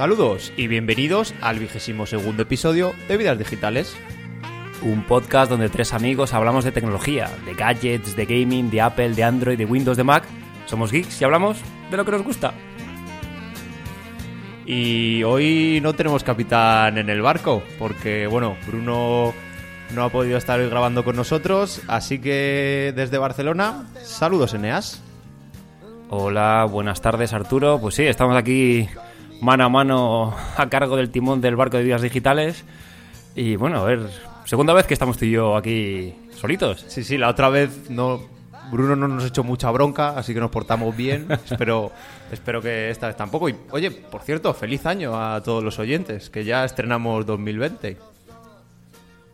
Saludos y bienvenidos al vigésimo segundo episodio de Vidas Digitales. Un podcast donde tres amigos hablamos de tecnología, de gadgets, de gaming, de Apple, de Android, de Windows, de Mac. Somos geeks y hablamos de lo que nos gusta. Y hoy no tenemos capitán en el barco, porque bueno, Bruno no ha podido estar hoy grabando con nosotros, así que desde Barcelona, saludos Eneas. Hola, buenas tardes Arturo. Pues sí, estamos aquí mano a mano a cargo del timón del barco de vidas digitales. Y bueno, a ver, segunda vez que estamos tú y yo aquí solitos. Sí, sí, la otra vez no Bruno no nos ha hecho mucha bronca, así que nos portamos bien. espero, espero que esta vez tampoco. Y oye, por cierto, feliz año a todos los oyentes, que ya estrenamos 2020.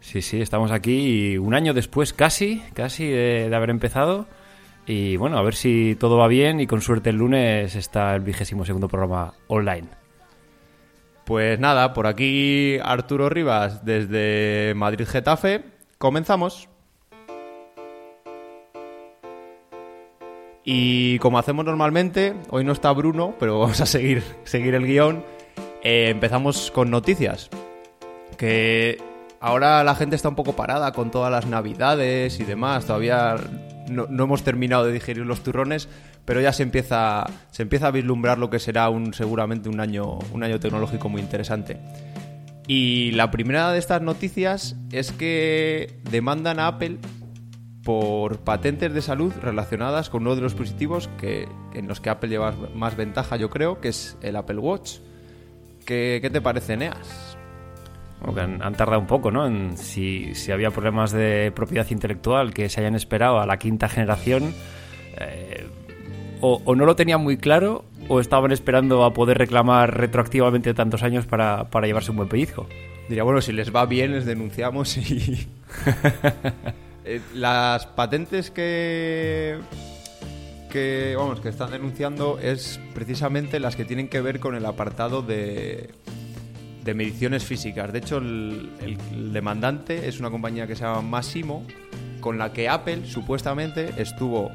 Sí, sí, estamos aquí un año después casi, casi de, de haber empezado. Y bueno, a ver si todo va bien y con suerte el lunes está el vigésimo segundo programa online. Pues nada, por aquí Arturo Rivas desde Madrid Getafe. Comenzamos. Y como hacemos normalmente, hoy no está Bruno, pero vamos a seguir, seguir el guion. Eh, empezamos con noticias. Que ahora la gente está un poco parada con todas las navidades y demás. Todavía no, no, hemos terminado de digerir los turrones, pero ya se empieza, se empieza a vislumbrar lo que será un, seguramente un año, un año tecnológico muy interesante. Y la primera de estas noticias es que demandan a Apple por patentes de salud relacionadas con uno de los dispositivos que, en los que Apple lleva más ventaja, yo creo, que es el Apple Watch. ¿Qué, qué te parece, Neas? Han, han, tardado un poco, ¿no? En si, si, había problemas de propiedad intelectual que se hayan esperado a la quinta generación, eh, o, o, no lo tenían muy claro, o estaban esperando a poder reclamar retroactivamente tantos años para, para llevarse un buen pellizco. Diría, bueno, si les va bien, les denunciamos y. Eh, las patentes que que vamos que están denunciando es precisamente las que tienen que ver con el apartado de, de mediciones físicas. De hecho, el, demandante es una compañía que se llama Massimo, con la que Apple supuestamente estuvo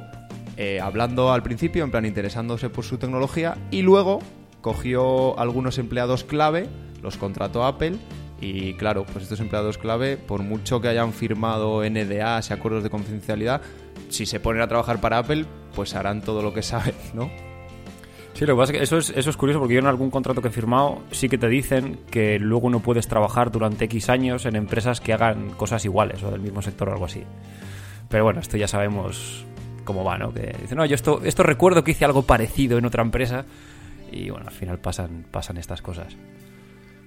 eh, hablando al principio, en plan interesándose por su tecnología, y luego cogió algunos empleados clave, los contrató Apple y claro, pues estos empleados clave, por mucho que hayan firmado NDAs y acuerdos de confidencialidad, si se ponen a trabajar para Apple, pues harán todo lo que saben, ¿no? Sí, lo que pasa es que eso es, eso es curioso porque yo en algún contrato que he firmado sí que te dicen que luego no puedes trabajar durante X años en empresas que hagan cosas iguales o del mismo sector o algo así. Pero bueno, esto ya sabemos cómo va, ¿no? Que dicen, no, yo esto, esto recuerdo que hice algo parecido en otra empresa y bueno, al final pasan, pasan estas cosas.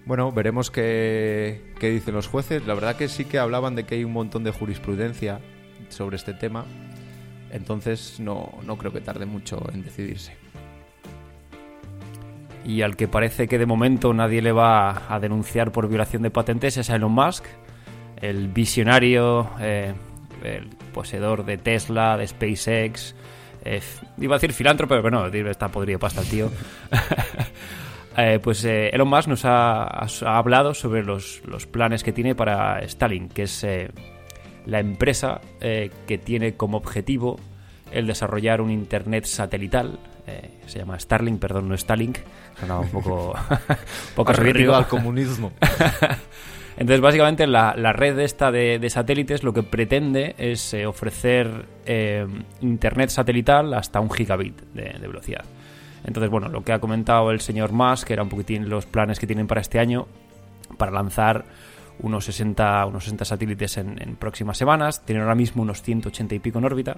Bueno, veremos qué, qué, dicen los jueces. La verdad que sí que hablaban de que hay un montón de jurisprudencia sobre este tema. Entonces no, no creo que tarde mucho en decidirse. Y al que parece que de momento nadie le va a denunciar por violación de patentes es Elon Musk, el visionario, eh, el poseedor de Tesla, de SpaceX. Eh, iba a decir filántropo, pero no, está podrido pasta el tío. Eh, pues Elon Musk nos ha, ha hablado sobre los, los, planes que tiene para Starlink, que es la empresa que tiene como objetivo el desarrollar un Internet satelital. Se llama Starlink, perdón, no Starlink. Sonaba un poco, un poco soviético. al comunismo. Entonces, básicamente, la, la red esta de, de, satélites lo que pretende es ofrecer Internet satelital hasta un gigabit de, de velocidad. Entonces, bueno, lo que ha comentado el señor Musk, que era un poquitín los planes que tienen para este año, para lanzar unos 60, unos 60 satélites en, en próximas semanas, tienen ahora mismo unos 180 y pico en órbita.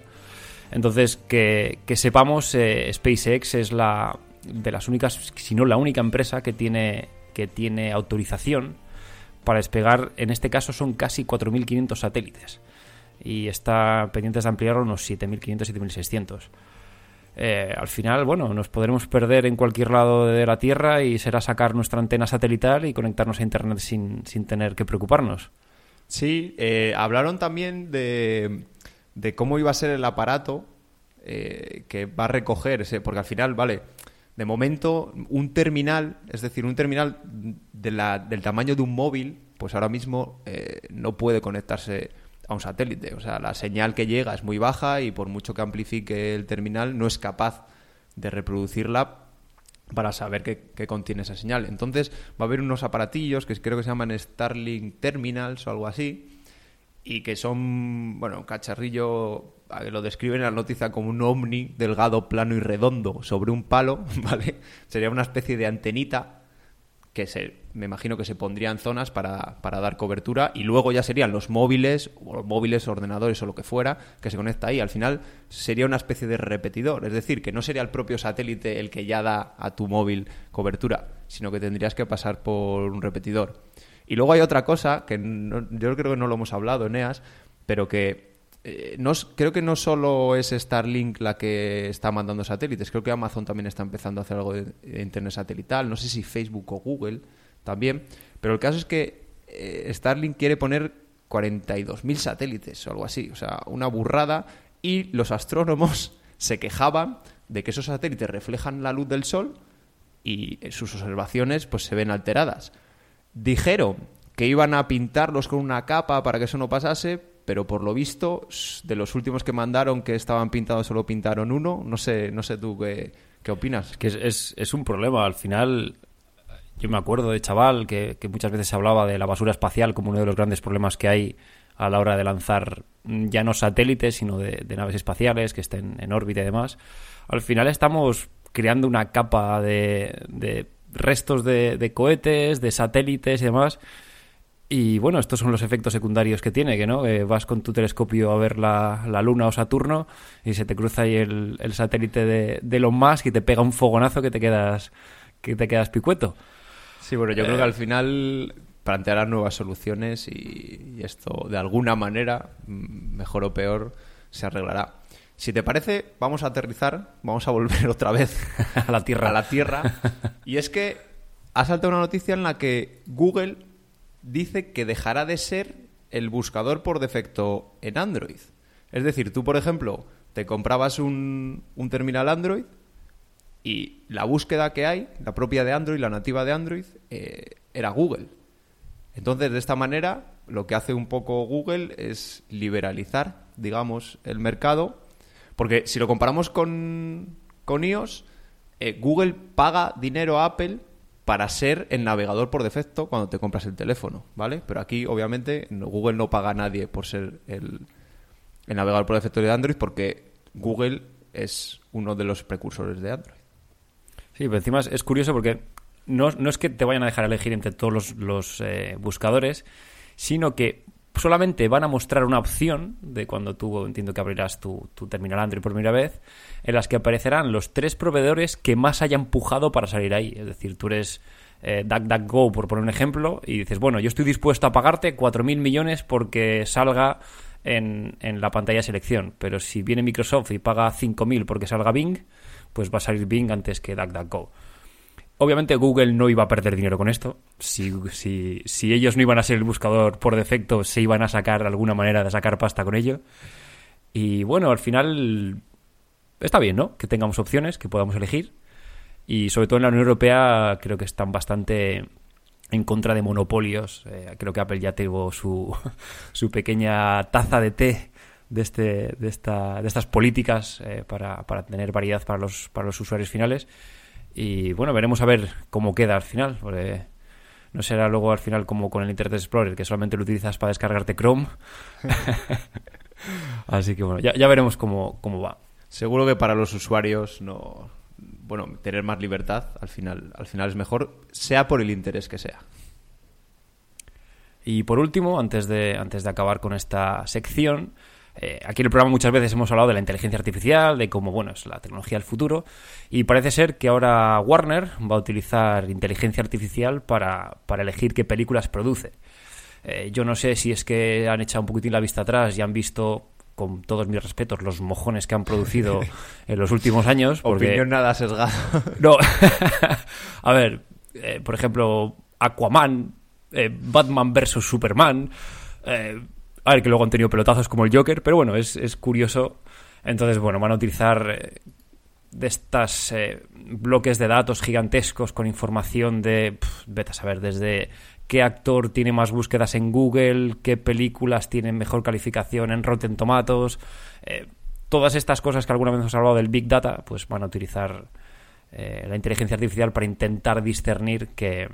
Entonces, que, sepamos, eh, SpaceX es la de las únicas, si no la única empresa que tiene, que tiene autorización para despegar, en este caso son casi 4.500 satélites. Y está pendiente de ampliar unos 7.500, 7.600 eh, al final, bueno, nos podremos perder en cualquier lado de la Tierra y será sacar nuestra antena satelital y conectarnos a Internet sin, sin tener que preocuparnos. Sí, eh, hablaron también de, de, cómo iba a ser el aparato eh, que va a recoger ese, porque al final, vale, de momento un terminal, es decir, un terminal del tamaño de un móvil, pues ahora mismo eh, no puede conectarse a un satélite. O sea, la señal que llega es muy baja y por mucho que amplifique el terminal no es capaz de reproducirla para saber qué, contiene esa señal. Entonces va a haber unos aparatillos que creo que se llaman Starlink Terminals o algo así, y que son, bueno, cacharrillo, lo describen en la noticia como un ovni delgado, plano y redondo sobre un palo, ¿vale? Sería una especie de antenita que se, me imagino que se pondría en zonas para, para, dar cobertura y luego ya serían los móviles, o los móviles, ordenadores o lo que fuera, que se conecta ahí. Al final sería una especie de repetidor, es decir, que no sería el propio satélite el que ya da a tu móvil cobertura, sino que tendrías que pasar por un repetidor. Y luego hay otra cosa que yo creo que no lo hemos hablado, Eneas, pero que eh, no, creo que no solo es Starlink la que está mandando satélites, creo que Amazon también está empezando a hacer algo de, Internet satelital, no sé si Facebook o Google también, pero el caso es que eh, Starlink quiere poner 42.000 satélites o algo así, o sea, una burrada, y los astrónomos se quejaban de que esos satélites reflejan la luz del sol y sus observaciones pues se ven alteradas. Dijeron que iban a pintarlos con una capa para que eso no pasase, pero por lo visto, de los últimos que mandaron que estaban pintados, solo pintaron uno. No sé, no sé tú qué, qué opinas. Que es, es, un problema. Al final, yo me acuerdo de chaval que, muchas veces se hablaba de la basura espacial como uno de los grandes problemas que hay a la hora de lanzar mm, ya no satélites, sino de, naves espaciales que estén en órbita y demás. Al final estamos creando una capa de restos de, de cohetes, de satélites y demás y bueno, estos son los efectos secundarios que tiene, que no vas con tu telescopio a ver la, la, Luna o Saturno y se te cruza ahí el, el satélite de, de Elon Musk y te pega un fogonazo que te quedas, que te quedas picueto. Sí, bueno, yo creo que al final plantearán nuevas soluciones y, esto de alguna manera, mejor o peor, se arreglará. Si te parece, vamos a aterrizar, vamos a volver otra vez a la Tierra. A la Tierra. Y es que ha saltado una noticia en la que Google dice que dejará de ser el buscador por defecto en Android. Es decir, tú, por ejemplo, te comprabas un, terminal Android y la búsqueda que hay, la propia de Android, la nativa de Android, eh, era Google. Entonces, de esta manera, lo que hace un poco Google es liberalizar, digamos, el mercado, porque si lo comparamos con, con iOS, eh, Google paga dinero a Apple para ser el navegador por defecto cuando te compras el teléfono, ¿vale? Pero aquí, obviamente, Google no paga a nadie por ser el, navegador por defecto de Android porque Google es uno de los precursores de Android. Sí, pero encima es curioso porque no, es que te vayan a dejar elegir entre todos los, eh, buscadores, sino que solamente van a mostrar una opción de cuando tú entiendo que abrirás tu, tu, terminal Android por primera vez, en las que aparecerán los tres proveedores que más haya empujado para salir ahí. Es decir, tú eres eh, DuckDuckGo, por poner un ejemplo, y dices, bueno, yo estoy dispuesto a pagarte 4.000 millones porque salga en, en, la pantalla de selección, pero si viene Microsoft y paga 5.000 porque salga Bing, pues va a salir Bing antes que DuckDuckGo. Obviamente Google no iba a perder dinero con esto. Si, si, si, ellos no iban a ser el buscador por defecto, se iban a sacar alguna manera de sacar pasta con ello. Y bueno, al final está bien, ¿no? Que tengamos opciones, que podamos elegir. Y sobre todo en la Unión Europea creo que están bastante en contra de monopolios. Eh, creo que Apple ya tuvo su, su pequeña taza de té de, este, de, esta, de estas políticas eh, para, para tener variedad para los, para los usuarios finales. Y bueno, veremos a ver cómo queda al final, porque no será luego al final como con el Internet Explorer, que solamente lo utilizas para descargarte Chrome. Así que bueno, ya, veremos cómo, cómo va. Seguro que para los usuarios no. Bueno, tener más libertad al final, al final es mejor, sea por el interés que sea. Y por último, antes de, antes de acabar con esta sección, eh, aquí en el programa muchas veces hemos hablado de la inteligencia artificial, de cómo, bueno, es la tecnología del futuro, y parece ser que ahora Warner va a utilizar inteligencia artificial para, elegir qué películas produce. Eh, yo no sé si es que han echado un poquitín la vista atrás y han visto con todos mis respetos, los mojones que han producido en los últimos años. Opinión nada sesgada. no, a ver, eh, por ejemplo, Aquaman, Batman vs. Superman, a ver, que luego han tenido pelotazos como el Joker, pero bueno, es, curioso. Entonces, bueno, van a utilizar eh, de estas eh, bloques de datos gigantescos con información de, vete a saber, desde qué actor tiene más búsquedas en Google, qué películas tienen mejor calificación en Rotten Tomatoes. Eh, todas estas cosas que alguna vez hemos hablado del Big Data, pues van a utilizar la inteligencia artificial para intentar discernir qué,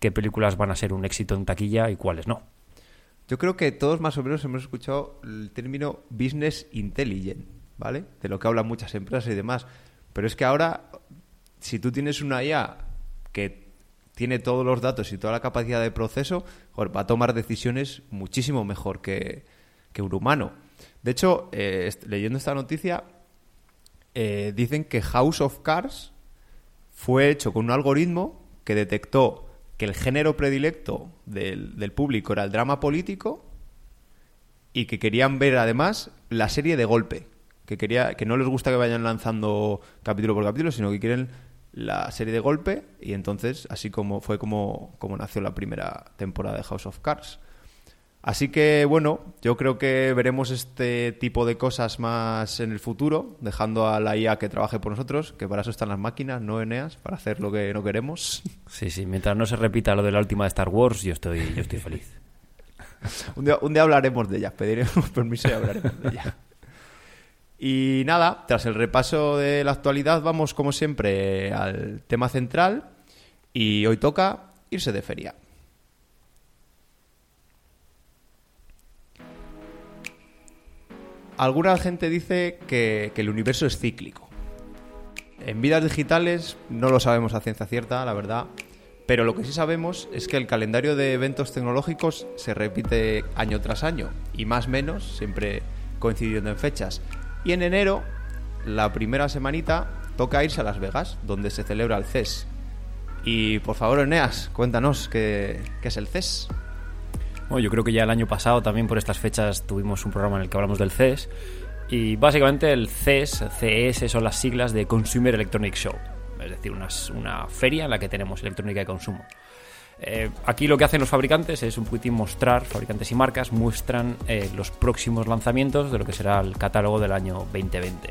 qué películas van a ser un éxito en taquilla y cuáles no. Yo creo que todos más o menos hemos escuchado el término business intelligent, ¿vale? De lo que hablan muchas empresas y demás. Pero es que ahora, si tú tienes una IA que tiene todos los datos y toda la capacidad de proceso, va a tomar decisiones muchísimo mejor que, que un humano. De hecho, eh, leyendo esta noticia, eh, dicen que House of Cards fue hecho con un algoritmo que detectó que el género predilecto del, público era el drama político y que querían ver además la serie de golpe. Que, quería, que no les gusta que vayan lanzando capítulo por capítulo, sino que quieren la serie de golpe y entonces así como fue como, como nació la primera temporada de House of Cards. Así que bueno, yo creo que veremos este tipo de cosas más en el futuro, dejando a la IA que trabaje por nosotros, que para eso están las máquinas, no Eneas, para hacer lo que no queremos. Sí, sí, mientras no se repita lo de la última de Star Wars, yo estoy, yo estoy feliz. un, día, un día hablaremos de ella, pediremos permiso y hablaremos de ella. Y nada, tras el repaso de la actualidad, vamos como siempre al tema central y hoy toca irse de feria. Alguna gente dice que, el universo es cíclico. En vidas digitales no lo sabemos a ciencia cierta, la verdad. Pero lo que sí sabemos es que el calendario de eventos tecnológicos se repite año tras año, y más o menos, siempre coincidiendo en fechas. Y en enero, la primera semanita, toca irse a Las Vegas, donde se celebra el CES. Y por favor, Eneas, cuéntanos qué, qué es el CES. Bueno, yo creo que ya el año pasado también por estas fechas tuvimos un programa en el que hablamos del CES. Y básicamente el CES, CES son las siglas de Consumer Electronic Show. Es decir, una, feria en la que tenemos electrónica de consumo. Eh, aquí lo que hacen los fabricantes es un poquitín mostrar, fabricantes y marcas muestran eh, los próximos lanzamientos de lo que será el catálogo del año 2020.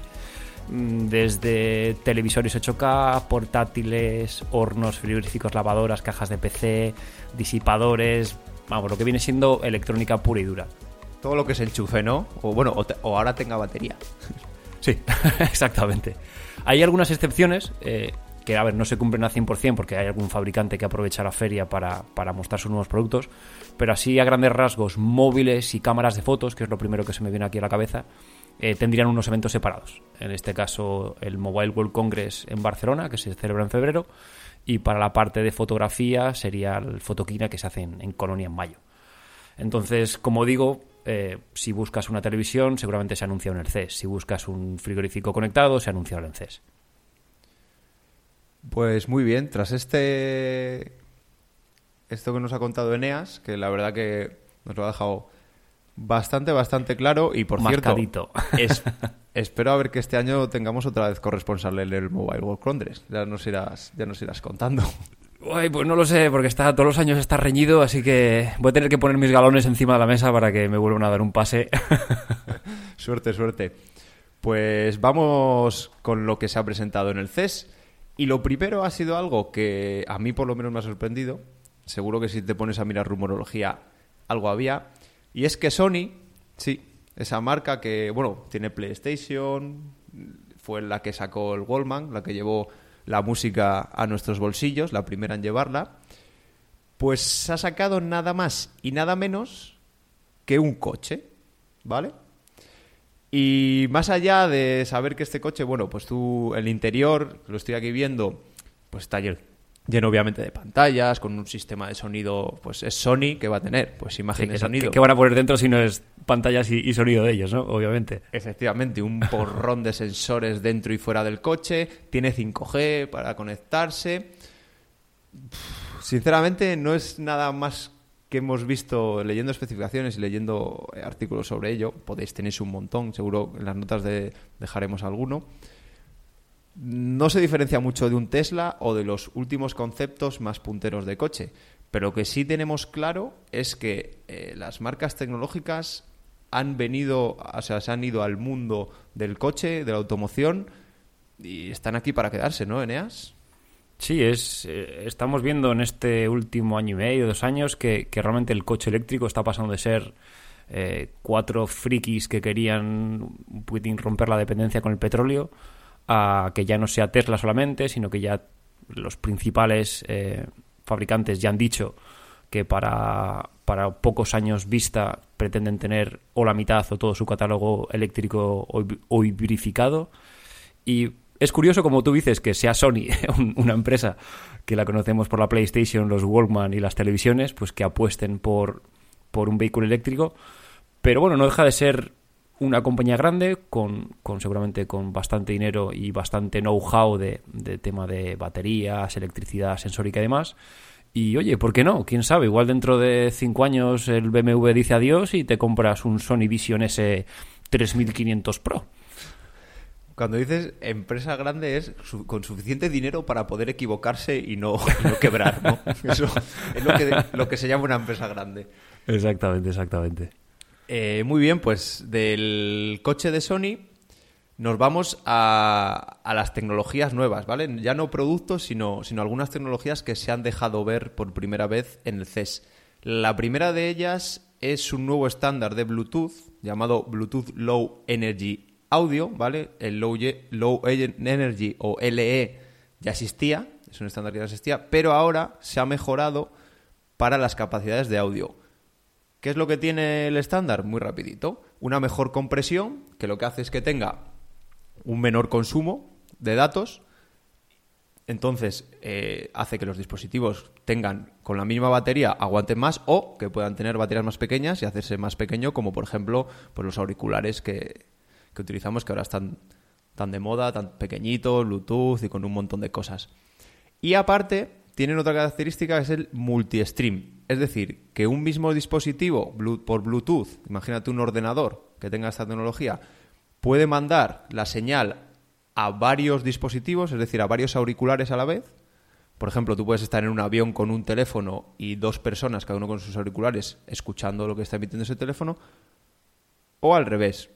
Mm, desde televisores 8K, portátiles, hornos, frigoríficos, lavadoras, cajas de PC, disipadores, vamos, lo que viene siendo electrónica pura y dura. Todo lo que es enchufe, ¿no? O bueno, o, ahora tenga batería. sí, exactamente. Hay algunas excepciones eh, que, a ver, no se cumplen al 100% porque hay algún fabricante que aprovecha la feria para, mostrar sus nuevos productos, pero así a grandes rasgos, móviles y cámaras de fotos, que es lo primero que se me viene aquí a la cabeza, eh, tendrían unos eventos separados. En este caso, el Mobile World Congress en Barcelona, que se celebra en febrero, y para la parte de fotografía sería el fotoquina que se hace en, Colonia en mayo. Entonces, como digo, eh, si buscas una televisión, seguramente se anuncia en el CES. Si buscas un frigorífico conectado, se anuncia en el CES. Pues muy bien, tras este esto que nos ha contado Eneas, que la verdad que nos lo ha dejado bastante, bastante claro. Y por cierto, es, espero a ver que este año tengamos otra vez corresponsal en el Mobile World Congress. Ya nos irás, ya nos irás contando. Pues no lo sé, porque está todos los años está reñido, así que voy a tener que poner mis galones encima de la mesa para que me vuelvan a dar un pase. suerte, suerte. Pues vamos con lo que se ha presentado en el CES. Y lo primero ha sido algo que a mí por lo menos me ha sorprendido. Seguro que si te pones a mirar rumorología algo había. Y es que Sony, sí, esa marca que, bueno, tiene PlayStation, fue la que sacó el Wallman, la que llevó la música a nuestros bolsillos, la primera en llevarla, pues ha sacado nada más y nada menos que un coche, ¿vale? Y más allá de saber que este coche, bueno, pues tú, el interior, lo estoy aquí viendo, pues está lleno obviamente de pantallas, con un sistema de sonido, pues es Sony que va a tener, pues imagen de sonido. ¿Qué van a poner dentro si no es pantallas y, sonido de ellos, ¿no? Obviamente. Efectivamente, un porrón de sensores dentro y fuera del coche, tiene 5G para conectarse. Sinceramente, no es nada más que hemos visto leyendo especificaciones y leyendo artículos sobre ello. Podéis tenéis un montón, seguro en las notas de, dejaremos alguno no se diferencia mucho de un Tesla o de los últimos conceptos más punteros de coche. Pero lo que sí tenemos claro es que eh, las marcas tecnológicas han venido, o sea, se han ido al mundo del coche, de la automoción, y están aquí para quedarse, ¿no, Eneas? Sí, es, eh, estamos viendo en este último año y medio, dos años, que, realmente el coche eléctrico está pasando de ser eh, cuatro frikis que querían romper la dependencia con el petróleo a que ya no sea Tesla solamente, sino que ya los principales eh, fabricantes ya han dicho que para, para pocos años vista pretenden tener o la mitad o todo su catálogo eléctrico o, o hibridificado. Y es curioso, como tú dices, que sea Sony, una empresa que la conocemos por la PlayStation, los Walkman y las televisiones, pues que apuesten por, por un vehículo eléctrico. Pero bueno, no deja de ser una compañía grande con, con seguramente con bastante dinero y bastante know-how de, de, tema de baterías, electricidad sensórica y demás. Y oye, ¿por qué no? ¿Quién sabe? Igual dentro de cinco años el BMW dice adiós y te compras un Sony Vision S 3500 Pro. Cuando dices empresa grande es con suficiente dinero para poder equivocarse y no, y no quebrar, ¿no? Eso es lo que, lo que se llama una empresa grande. Exactamente, exactamente. Eh, muy bien, pues del coche de Sony nos vamos a, las tecnologías nuevas, ¿vale? Ya no productos, sino, sino algunas tecnologías que se han dejado ver por primera vez en el CES. La primera de ellas es un nuevo estándar de Bluetooth llamado Bluetooth Low Energy Audio, ¿vale? El Low, Low Energy o LE ya existía, es un estándar que ya existía, pero ahora se ha mejorado para las capacidades de audio. ¿Qué es lo que tiene el estándar? Muy rapidito. Una mejor compresión, que lo que hace es que tenga un menor consumo de datos. Entonces, eh, hace que los dispositivos tengan con la misma batería aguanten más o que puedan tener baterías más pequeñas y hacerse más pequeño, como por ejemplo pues los auriculares que, que utilizamos, que ahora están tan de moda, tan pequeñitos, Bluetooth y con un montón de cosas. Y aparte, tienen otra característica que es el multi-stream. Es decir, que un mismo dispositivo por Bluetooth, imagínate un ordenador que tenga esta tecnología, puede mandar la señal a varios dispositivos, es decir, a varios auriculares a la vez. Por ejemplo, tú puedes estar en un avión con un teléfono y dos personas, cada uno con sus auriculares, escuchando lo que está emitiendo ese teléfono. O al revés,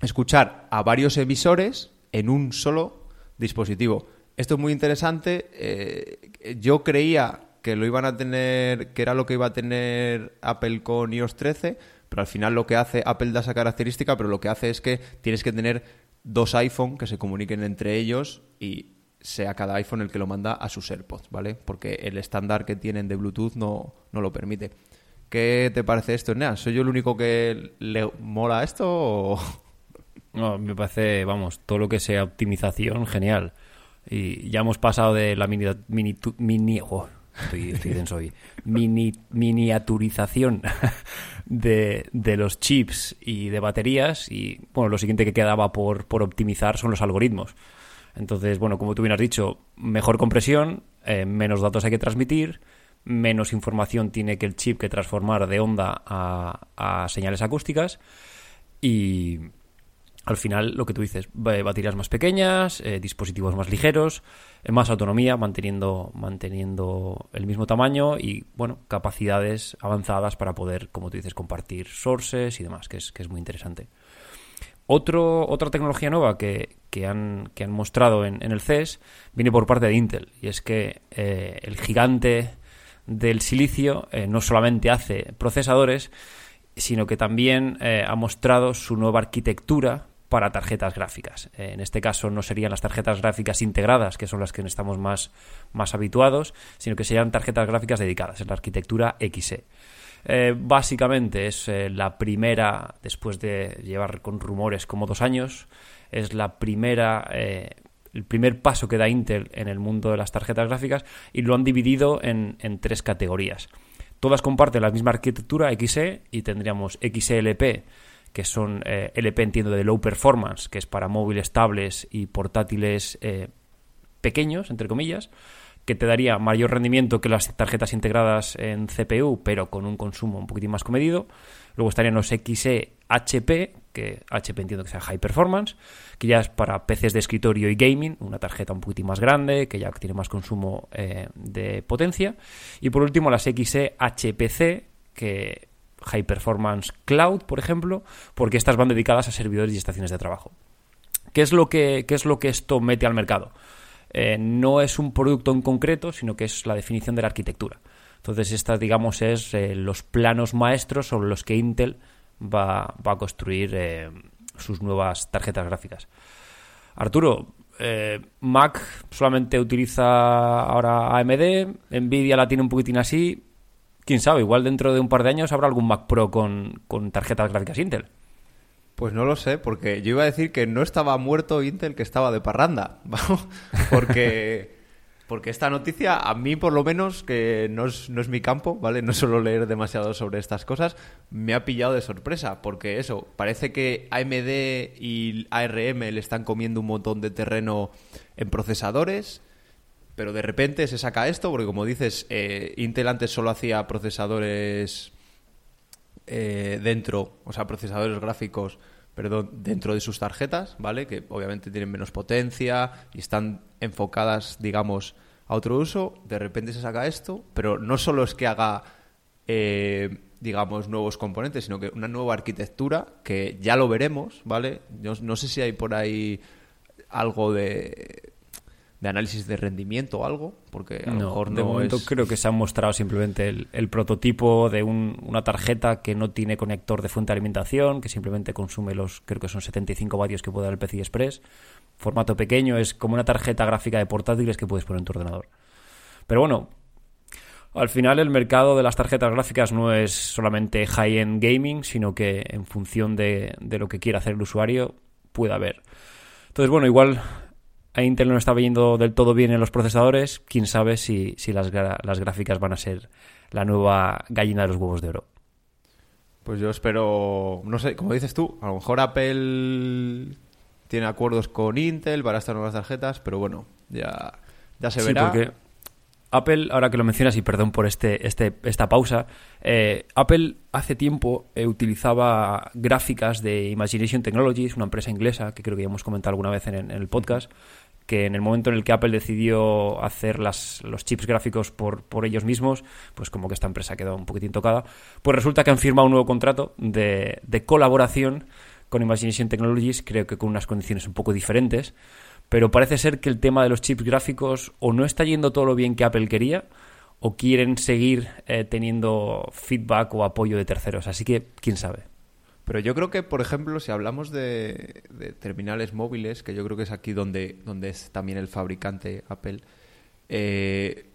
escuchar a varios emisores en un solo dispositivo. Esto es muy interesante. Eh, yo creía que lo iban a tener, que era lo que iba a tener Apple con iOS 13, pero al final lo que hace, Apple da esa característica, pero lo que hace es que tienes que tener dos iPhone que se comuniquen entre ellos y sea cada iPhone el que lo manda a sus AirPods, ¿vale? Porque el estándar que tienen de Bluetooth no, no lo permite. ¿Qué te parece esto, Nea? ¿Soy yo el único que le mola esto o...? No, me parece, vamos, todo lo que sea optimización, genial. Y ya hemos pasado de la mini... mini, mini oh, estoy, estoy denso hoy. Mini, miniaturización de, de, los chips y de baterías. Y bueno, lo siguiente que quedaba por, por optimizar son los algoritmos. Entonces, bueno, como tú bien has dicho, mejor compresión, eh, menos datos hay que transmitir, menos información tiene que el chip que transformar de onda a, a señales acústicas. Y, al final lo que tú dices, baterías más pequeñas, eh, dispositivos más ligeros, eh, más autonomía, manteniendo, manteniendo el mismo tamaño y, bueno, capacidades avanzadas para poder, como tú dices, compartir sources y demás, que es, que es muy interesante. Otra tecnología nueva que, que, han, que han mostrado en, en, el CES viene por parte de Intel, y es que eh, el gigante del silicio no solamente hace procesadores, sino que también ha mostrado su nueva arquitectura para tarjetas gráficas. Eh, en este caso no serían las tarjetas gráficas integradas, que son las que estamos más, más habituados, sino que serían tarjetas gráficas dedicadas, en la arquitectura XE. Eh, básicamente es eh, la primera, después de llevar con rumores como dos años, es la primera, el primer paso que da Intel en el mundo de las tarjetas gráficas y lo han dividido en, en tres categorías. Todas comparten la misma arquitectura XE y tendríamos XELP, que son eh, LP, entiendo, de low performance, que es para móviles estables y portátiles eh, pequeños, entre comillas, que te daría mayor rendimiento que las tarjetas integradas en CPU, pero con un consumo un poquitín más comedido. Luego estarían los XE HP, que HP entiendo que sea High Performance, que ya es para PCs de escritorio y gaming, una tarjeta un poquitín más grande, que ya tiene más consumo eh, de potencia. Y por último las XE HPC, que High Performance Cloud, por ejemplo, porque estas van dedicadas a servidores y estaciones de trabajo. ¿Qué es lo que, es lo que esto mete al mercado? Eh, no es un producto en concreto, sino que es la definición de la arquitectura. Entonces, esta, digamos, es eh, los planos maestros sobre los que Intel va, a construir eh, sus nuevas tarjetas gráficas. Arturo, Mac solamente utiliza ahora AMD, Nvidia la tiene un poquitín así. Quién sabe, igual dentro de un par de años habrá algún Mac Pro con, con tarjetas gráficas Intel. Pues no lo sé, porque yo iba a decir que no estaba muerto Intel, que estaba de parranda. ¿vamos? Porque, porque esta noticia, a mí por lo menos, que no es, no es mi campo, ¿vale? No suelo leer demasiado sobre estas cosas, me ha pillado de sorpresa. Porque eso, parece que AMD y ARM le están comiendo un montón de terreno en procesadores. Pero de repente se saca esto, porque como dices, eh, Intel antes solo hacía procesadores eh, dentro, o sea, procesadores gráficos, perdón, dentro de sus tarjetas, ¿vale? Que obviamente tienen menos potencia y están enfocadas, digamos, a otro uso. De repente se saca esto, pero no solo es que haga, eh, digamos, nuevos componentes, sino que una nueva arquitectura que ya lo veremos, ¿vale? No sé si hay por ahí algo de de análisis de rendimiento o algo, porque a lo No, mejor de momento es... creo que se ha mostrado simplemente el, el prototipo de un- una tarjeta que no tiene conector de fuente de alimentación, que simplemente consume los, creo que son 75 vatios que puede dar el PCI Express. Formato pequeño, es como una tarjeta gráfica de portátiles que puedes poner en tu ordenador. Pero bueno, al final el mercado de las tarjetas gráficas no es solamente high-end gaming, sino que en función de, de lo que quiera hacer el usuario, puede haber. Entonces, bueno, igual a Intel no está yendo del todo bien en los procesadores. Quién sabe si, si las, gra- las gráficas van a ser la nueva gallina de los huevos de oro. Pues yo espero, no sé, como dices tú, a lo mejor Apple tiene acuerdos con Intel para estas nuevas tarjetas, pero bueno, ya, ya se Sí, verá. porque Apple, ahora que lo mencionas, y perdón por este, este, esta pausa, eh, Apple hace tiempo eh, utilizaba gráficas de Imagination Technologies, una empresa inglesa que creo que ya hemos comentado alguna vez en, el podcast, que en el momento en el que Apple decidió hacer las, los chips gráficos por, ellos mismos, pues como que esta empresa quedó un poquitín tocada, pues resulta que han firmado un nuevo contrato de colaboración con Imagination Technologies, creo que con unas condiciones un poco diferentes, pero parece ser que el tema de los chips gráficos o no está yendo todo lo bien que Apple quería, o quieren seguir eh, teniendo feedback o apoyo de terceros. Así que, quién sabe. Pero yo creo que, por ejemplo, si hablamos de, de terminales móviles, que yo creo que es aquí donde, donde es también el fabricante Apple, eh,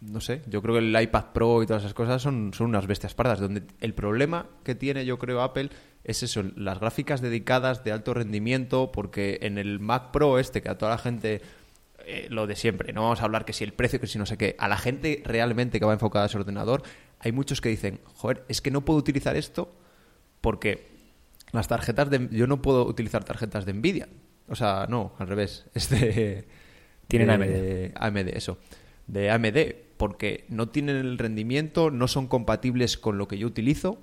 no sé, yo creo que el iPad Pro y todas esas cosas son, son unas bestias pardas. Donde el problema que tiene, yo creo, Apple es eso, las gráficas dedicadas de alto rendimiento, porque en el Mac Pro este, que a toda la gente eh, lo de siempre, no vamos a hablar que si el precio, que si no sé qué, a la gente realmente que va enfocada a ese ordenador, hay muchos que dicen, joder, es que no puedo utilizar esto porque las tarjetas de... Yo no puedo utilizar tarjetas de Nvidia. O sea, no, al revés. Es de... Tienen de AMD, eso. De AMD, porque no tienen el rendimiento, no son compatibles con lo que yo utilizo.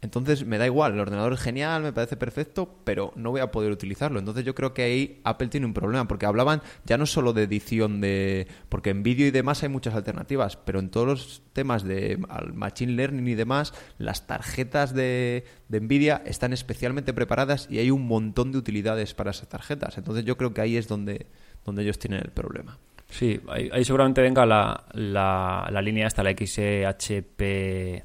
Entonces me da igual, el ordenador es genial, me parece perfecto, pero no voy a poder utilizarlo. Entonces yo creo que ahí Apple tiene un problema, porque hablaban ya no solo de edición de... Porque en vídeo y demás hay muchas alternativas, pero en todos los temas de Machine Learning y demás, las tarjetas de, de Nvidia están especialmente preparadas y hay un montón de utilidades para esas tarjetas. Entonces yo creo que ahí es donde, donde ellos tienen el problema. Sí, ahí, ahí seguramente venga la, la, la línea esta, la XHPC,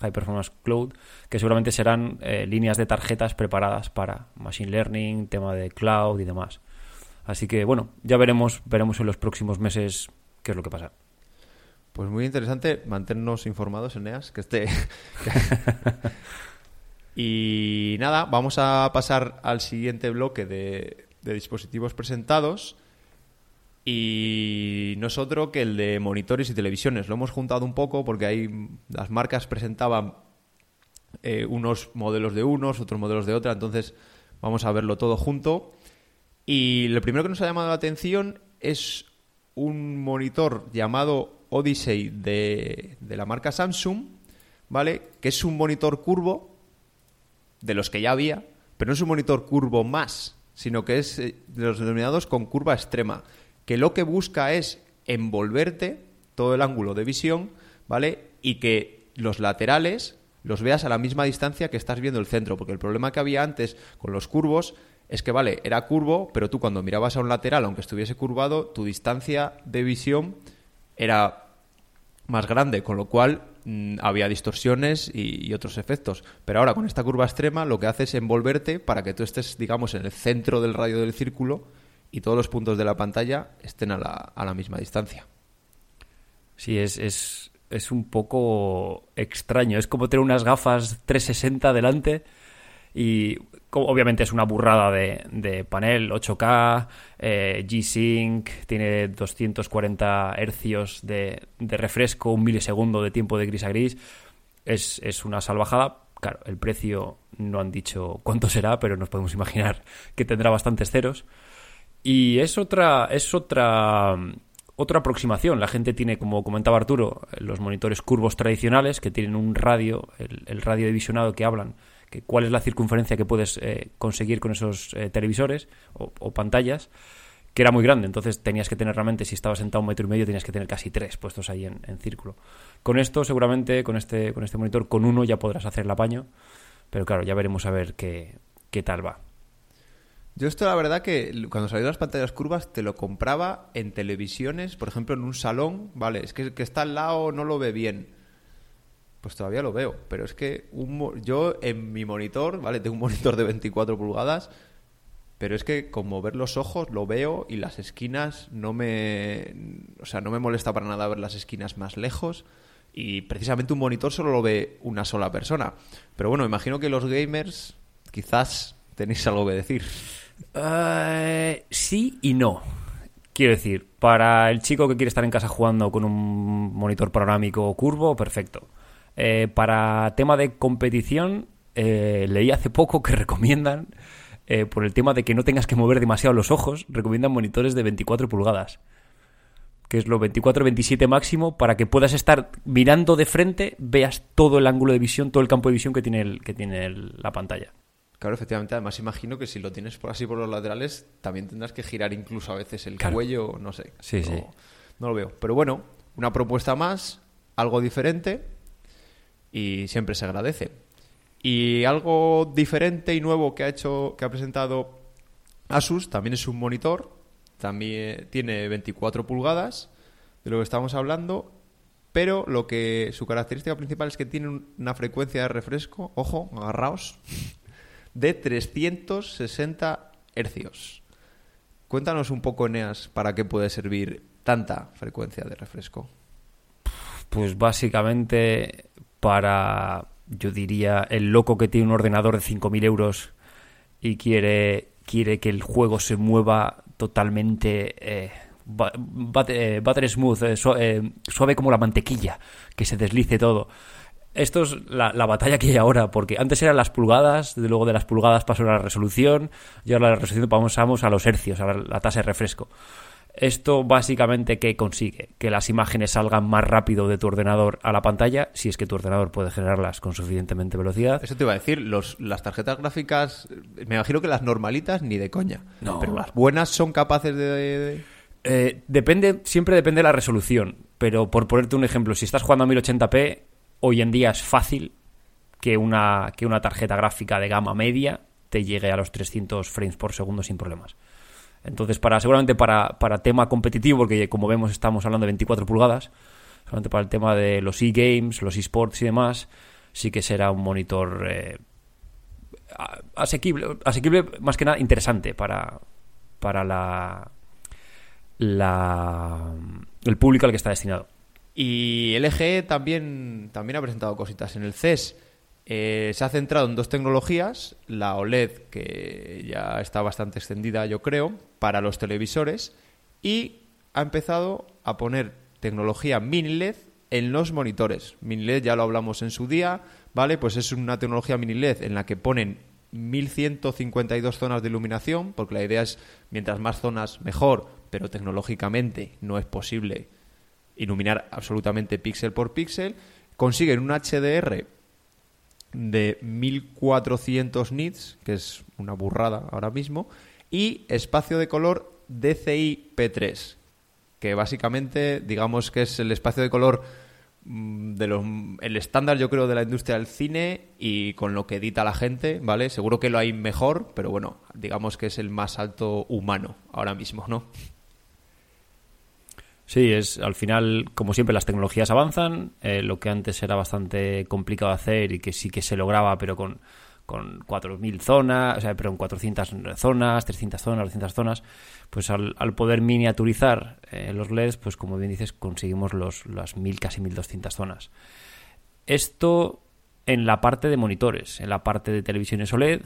High Performance Cloud, que seguramente serán eh, líneas de tarjetas preparadas para Machine Learning, tema de cloud y demás. Así que bueno, ya veremos, veremos en los próximos meses qué es lo que pasa. Pues muy interesante mantenernos informados, Eneas, que esté... y nada, vamos a pasar al siguiente bloque de, de dispositivos presentados. Y no es otro que el de monitores y televisiones. Lo hemos juntado un poco porque ahí las marcas presentaban eh, unos modelos de unos, otros modelos de otra. Entonces vamos a verlo todo junto. Y lo primero que nos ha llamado la atención es un monitor llamado Odyssey de, de la marca Samsung, ¿vale? Que es un monitor curvo de los que ya había, pero no es un monitor curvo más, sino que es eh, de los denominados con curva extrema, que lo que busca es envolverte todo el ángulo de visión, ¿vale? Y que los laterales los veas a la misma distancia que estás viendo el centro, porque el problema que había antes con los curvos es que, vale, era curvo, pero tú cuando mirabas a un lateral, aunque estuviese curvado, tu distancia de visión era más grande, con lo cual mm, había distorsiones y, y otros efectos. Pero ahora con esta curva extrema lo que hace es envolverte para que tú estés, digamos, en el centro del radio del círculo y todos los puntos de la pantalla estén a la, a la misma distancia. Sí, es, es, es un poco extraño. Es como tener unas gafas 360 delante y obviamente es una burrada de, panel, 8K, eh, G-Sync, tiene 240 hercios de, de, refresco, un milisegundo de tiempo de gris a gris. Es, es una salvajada. Claro, el precio no han dicho cuánto será, pero nos podemos imaginar que tendrá bastantes ceros. Y es otra, es otra otra aproximación. La gente tiene, como comentaba Arturo, los monitores curvos tradicionales que tienen un radio, el, radio divisionado que hablan, que cuál es la circunferencia que puedes eh, conseguir con esos eh, televisores o, pantallas, que era muy grande. Entonces tenías que tener realmente, si estabas sentado un metro y medio, tenías que tener casi tres puestos ahí en, círculo. Con esto, seguramente, con este, con este monitor, con uno ya podrás hacer el apaño. Pero claro, ya veremos a ver qué, qué tal va. Yo esto la verdad que cuando salieron las pantallas curvas te lo compraba en televisiones, por ejemplo en un salón, vale, es que el que está al lado no lo ve bien. Pues todavía lo veo, pero es que un, yo en mi monitor, vale, tengo un monitor de 24 pulgadas, pero es que como ver los ojos lo veo y las esquinas no me, o sea, no me molesta para nada ver las esquinas más lejos y precisamente un monitor solo lo ve una sola persona. Pero bueno, imagino que los gamers quizás tenéis algo que decir. Eh, sí y no. Quiero decir, para el chico que quiere estar en casa jugando con un monitor panorámico curvo, perfecto. Eh, para tema de competición, eh, leí hace poco que recomiendan, por el tema de que no tengas que mover demasiado los ojos, recomiendan monitores de 24 pulgadas. Que es lo 24-27 máximo para que puedas estar mirando de frente, veas todo el ángulo de visión, todo el campo de visión que tiene, que tiene la pantalla. Claro, efectivamente. Además, imagino que si lo tienes por así por los laterales, también tendrás que girar incluso a veces el cuello, no sé. Sí, no, sí. No lo veo. Pero bueno, una propuesta más, algo diferente y siempre se agradece. Y algo diferente y nuevo que ha hecho, que ha presentado Asus, también es un monitor, también tiene 24 pulgadas, de lo que estamos hablando, pero lo que su característica principal es que tiene una frecuencia de refresco, ojo, agarraos, de 360 hercios. Cuéntanos un poco, Eneas, para qué puede servir tanta frecuencia de refresco. Pues básicamente para, yo diría, el loco que tiene un ordenador de 5.000 euros y quiere, quiere que el juego se mueva totalmente... Eh, eh butter smooth, eh, eh, suave como la mantequilla, que se deslice todo esto es la, batalla que hay ahora, porque antes eran las pulgadas, luego de las pulgadas pasó a la resolución, y ahora la resolución pasamos a los hercios, a la, tasa de refresco. Esto básicamente ¿qué consigue? Que las imágenes salgan más rápido de tu ordenador a la pantalla, si es que tu ordenador puede generarlas con suficientemente velocidad. Eso te iba a decir, los, las tarjetas gráficas, me imagino que las normalitas ni de coña. No. Pero las buenas son capaces de... Eh, depende, siempre depende de la resolución. Pero por ponerte un ejemplo, si estás jugando a 1080p, hoy en día es fácil que una, que una tarjeta gráfica de gama media te llegue a los 300 frames por segundo sin problemas. Entonces, para seguramente para, para tema competitivo, porque como vemos estamos hablando de 24 pulgadas, solamente para el tema de los e-games, los e-sports y demás, sí que será un monitor eh, asequible, asequible, más que nada interesante para, para la, la, el público al que está destinado. Y LG también, también ha presentado cositas en el CES. Eh, se ha centrado en dos tecnologías, la OLED, que ya está bastante extendida, yo creo, para los televisores, y ha empezado a poner tecnología mini LED en los monitores. Mini LED ya lo hablamos en su día, ¿vale? Pues es una tecnología mini LED en la que ponen 1152 zonas de iluminación, porque la idea es mientras más zonas mejor, pero tecnológicamente no es posible iluminar absolutamente píxel por píxel. Consiguen un HDR de 1400 nits, que es una burrada ahora mismo, y espacio de color DCI P3, que básicamente digamos que es el espacio de color mm, de los, el estándar yo creo de la industria del cine y con lo que edita la gente, ¿vale? Seguro que lo hay mejor, pero bueno, digamos que es el más alto humano ahora mismo, ¿no? Sí, es al final, como siempre, las tecnologías avanzan. Eh, lo que antes era bastante complicado hacer y que sí que se lograba, pero con, con 4.000 zonas, o sea, pero en 400 zonas, 300 zonas, 200 zonas, pues al, poder miniaturizar eh, los LEDs, pues como bien dices, conseguimos los, las 1.000, casi 1.200 zonas. Esto en la parte de monitores, en la parte de televisiones OLED,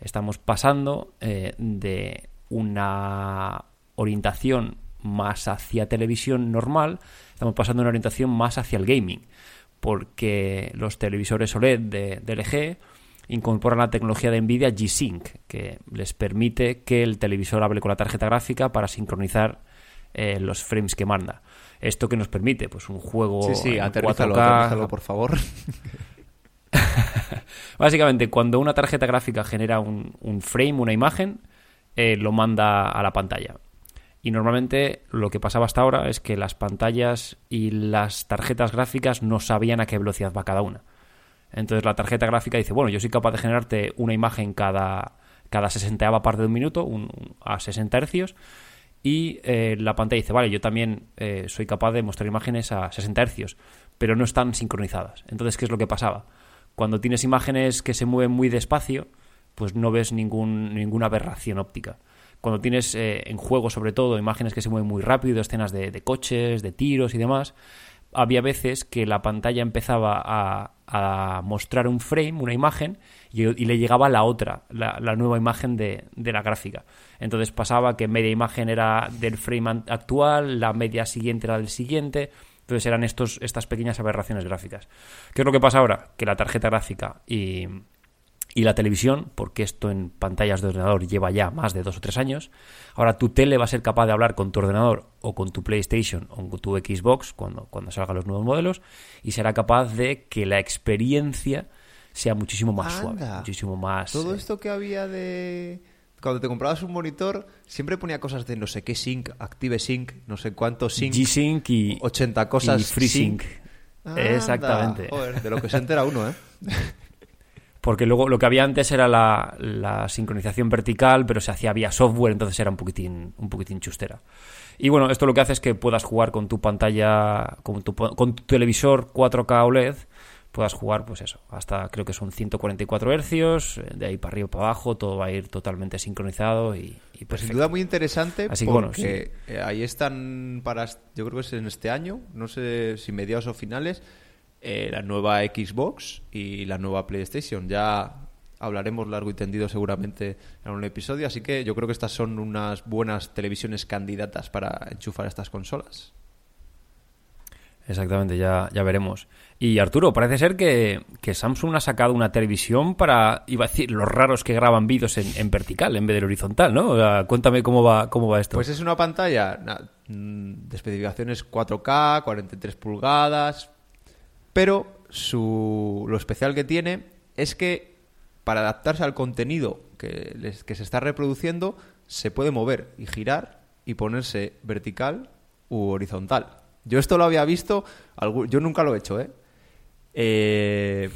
estamos pasando eh, de una orientación más hacia televisión normal, estamos pasando a una orientación más hacia el gaming, porque los televisores OLED de, de LG incorporan la tecnología de NVIDIA G-Sync, que les permite que el televisor hable con la tarjeta gráfica para sincronizar eh, los frames que manda. ¿Esto que nos permite? Pues un juego sí, sí, en aterrízalo, 4K. por favor. Básicamente, cuando una tarjeta gráfica genera un, frame, una imagen, eh, lo manda a la pantalla. Y normalmente lo que pasaba hasta ahora es que las pantallas y las tarjetas gráficas no sabían a qué velocidad va cada una. Entonces la tarjeta gráfica dice, bueno, yo soy capaz de generarte una imagen cada, cada 60 parte de un minuto, a 60 hercios, y eh, la pantalla dice, vale, yo también eh, soy capaz de mostrar imágenes a 60 hercios, pero no están sincronizadas. Entonces, ¿qué es lo que pasaba? Cuando tienes imágenes que se mueven muy despacio, pues no ves ningún, ninguna aberración óptica. Cuando tienes eh, en juego, sobre todo, imágenes que se mueven muy rápido, escenas de, de coches, de tiros y demás, había veces que la pantalla empezaba a, mostrar un frame, una imagen, y, le llegaba la otra, la, nueva imagen de, la gráfica. Entonces pasaba que media imagen era del frame actual, la media siguiente era del siguiente. Entonces eran estos, estas pequeñas aberraciones gráficas. ¿Qué es lo que pasa ahora? Que la tarjeta gráfica y, y la televisión, porque esto en pantallas de ordenador lleva ya más de dos o tres años. Ahora tu tele va a ser capaz de hablar con tu ordenador o con tu PlayStation o con tu Xbox cuando, cuando salgan los nuevos modelos y será capaz de que la experiencia sea muchísimo más suave, muchísimo más... Todo eh, esto que había de... Cuando te comprabas un monitor, siempre ponía cosas de no sé qué sync, active sync, no sé cuánto sync. G-Sync y... 80 cosas. Y FreeSync. Exactamente. Joder, de lo que se entera uno, ¿eh? porque luego lo que había antes era la, sincronización vertical, pero se hacía vía software, entonces era un poquitín, un poquitín chustera. Y bueno, esto lo que hace es que puedas jugar con tu pantalla, con tu, con tu televisor 4K OLED, puedas jugar, pues eso, hasta creo que son 144 hercios, de ahí para arriba para abajo, todo va a ir totalmente sincronizado y, y pues sin duda muy interesante Así porque eh, ahí están para, yo creo que es en este año, no sé si mediados o finales, eh, la nueva Xbox y la nueva PlayStation. Ya hablaremos largo y tendido seguramente en un episodio, así que yo creo que estas son unas buenas televisiones candidatas para enchufar estas consolas. Exactamente, ya, ya veremos. Y Arturo, parece ser que, Samsung ha sacado una televisión para, iba a decir, los raros que graban vídeos en, vertical en vez de horizontal, ¿no? cuéntame cómo va, cómo va esto. Pues es una pantalla mm, de especificaciones 4K, 43 pulgadas, pero su, lo especial que tiene es que para adaptarse al contenido que, que se está reproduciendo, se puede mover y girar y ponerse vertical u horizontal. Yo esto lo había visto, yo nunca lo he hecho, ¿eh? eh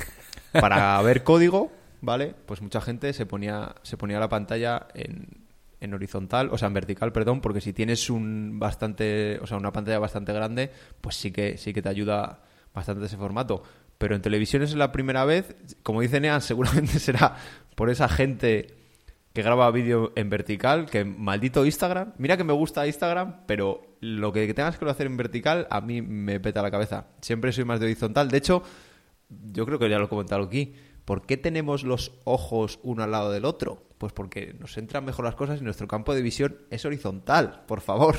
para ver código, ¿vale? Pues mucha gente se ponía, se ponía la pantalla en, en horizontal, o sea, en vertical, perdón, porque si tienes un bastante, o sea, una pantalla bastante grande, pues sí que sí que te ayuda bastante ese formato. Pero en televisión es la primera vez, como dice Nean, seguramente será por esa gente que graba vídeo en vertical, que maldito Instagram. Mira que me gusta Instagram, pero lo que tengas que hacer en vertical a mí me peta la cabeza. Siempre soy más de horizontal. De hecho, yo creo que ya lo he comentado aquí. ¿Por qué tenemos los ojos uno al lado del otro? Pues porque nos entran mejor las cosas y nuestro campo de visión es horizontal, por favor.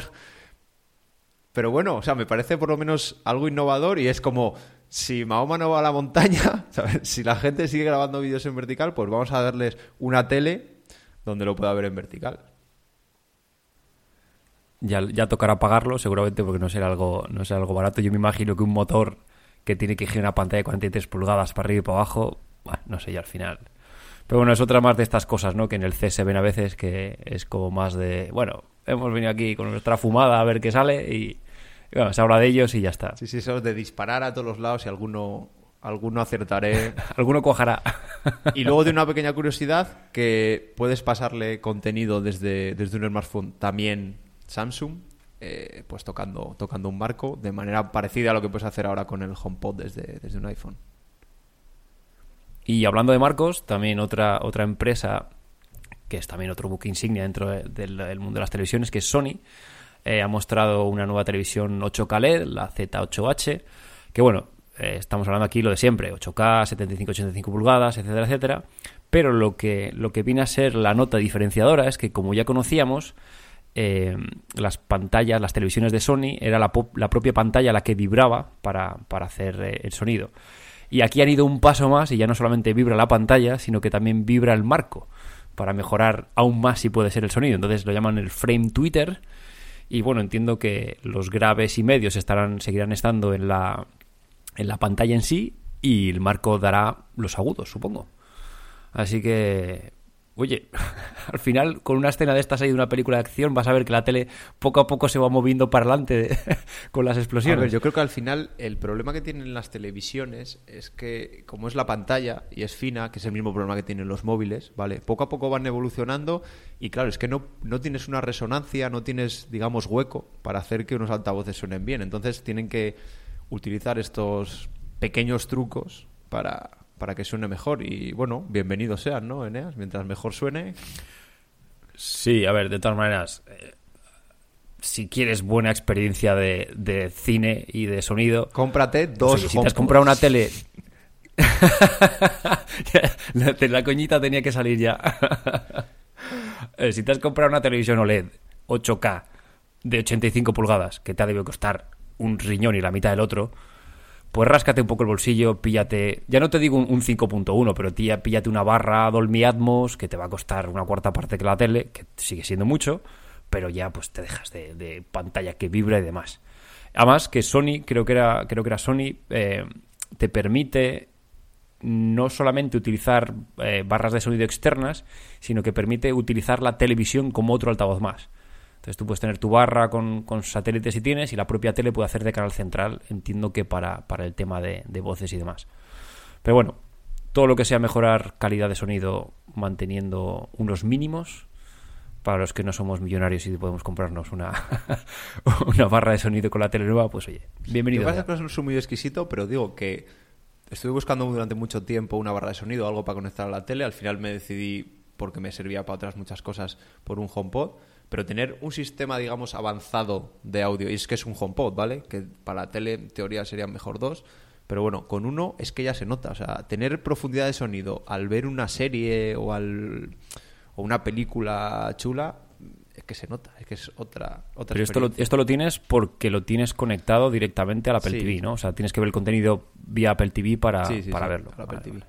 Pero bueno, o sea, me parece por lo menos algo innovador y es como si Mahoma no va a la montaña, si la gente sigue grabando vídeos en vertical, pues vamos a darles una tele donde lo pueda ver en vertical. Ya, ya tocará pagarlo, seguramente, porque no será algo, no será algo barato. Yo me imagino que un motor que tiene que girar una pantalla de 43 pulgadas para arriba y para abajo, bueno, no sé, ya al final. Pero bueno, es otra más de estas cosas, ¿no? Que en el C se ven a veces que es como más de, bueno, hemos venido aquí con nuestra fumada a ver qué sale y, se habla de ellos y ya está. Sí, sí, eso de disparar a todos los lados y alguno, alguno acertaré. alguno cojará. y luego de una pequeña curiosidad que puedes pasarle contenido desde, desde un smartphone también Samsung, eh, pues tocando, tocando un marco de manera parecida a lo que puedes hacer ahora con el HomePod desde, desde un iPhone. Y hablando de marcos, también otra, otra empresa que es también otro buque insignia dentro del, mundo de las televisiones, que es Sony, eh, ha mostrado una nueva televisión 8K LED, la Z8H, que bueno, eh, estamos hablando aquí lo de siempre, 8K, 75-85 pulgadas, etcétera, etcétera, pero lo que, lo que viene a ser la nota diferenciadora es que como ya conocíamos, eh, las pantallas, las televisiones de Sony, era la, propia pantalla la que vibraba para, para hacer el sonido. Y aquí han ido un paso más y ya no solamente vibra la pantalla, sino que también vibra el marco para mejorar aún más si puede ser el sonido. Entonces lo llaman el frame Twitter. Y bueno, entiendo que los graves y medios estarán, seguirán estando en la, en la pantalla en sí y el marco dará los agudos, supongo. Así que Oye, al final con una escena de estas ahí de una película de acción vas a ver que la tele poco a poco se va moviendo para adelante con las explosiones. yo creo que al final el problema que tienen las televisiones es que como es la pantalla y es fina, que es el mismo problema que tienen los móviles, ¿vale? Poco a poco van evolucionando y claro, es que no, no tienes una resonancia, no tienes, digamos, hueco para hacer que unos altavoces suenen bien. Entonces tienen que utilizar estos pequeños trucos para, para que suene mejor. Y bueno, bienvenidos sean, ¿no, Eneas? Mientras mejor suene. Sí, a ver, de todas maneras, eh, si quieres buena experiencia de, cine y de sonido, cómprate dos. si te has comprado una tele. la, coñita tenía que salir ya. Eh, si te has comprado una televisión OLED 8K de 85 pulgadas, que te ha debido costar un riñón y la mitad del otro, pues ráscate un poco el bolsillo, píllate, ya no te digo un, 5.1, pero tía, píllate una barra Dolby Atmos que te va a costar una cuarta parte que la tele, que sigue siendo mucho, pero ya pues te dejas de, pantalla que vibra y demás. Además que Sony, creo que era, creo que era Sony, eh, te permite no solamente utilizar eh, barras de sonido externas, sino que permite utilizar la televisión como otro altavoz más. Entonces tú puedes tener tu barra con, satélites si tienes y la propia tele puede hacer de canal central, entiendo que para, el tema de, voces y demás. Pero bueno, todo lo que sea mejorar calidad de sonido manteniendo unos mínimos, para los que no somos millonarios y podemos comprarnos una, una barra de sonido con la tele nueva, pues oye, bienvenido. Pasa es que es muy exquisito, pero digo que estuve buscando durante mucho tiempo una barra de sonido, algo para conectar a la tele, al final me decidí, porque me servía para otras muchas cosas, por un HomePod pero tener un sistema, digamos, avanzado de audio, y es que es un HomePod, ¿vale? Que para la tele, en teoría, serían mejor dos, pero bueno, con uno es que ya se nota, o sea, tener profundidad de sonido al ver una serie o, al, o una película chula, es que se nota, es que es otra, otra Pero esto lo, esto lo tienes porque lo tienes conectado directamente al Apple TV, ¿no? O sea, tienes que ver el contenido vía Apple TV para, para verlo. Apple TV.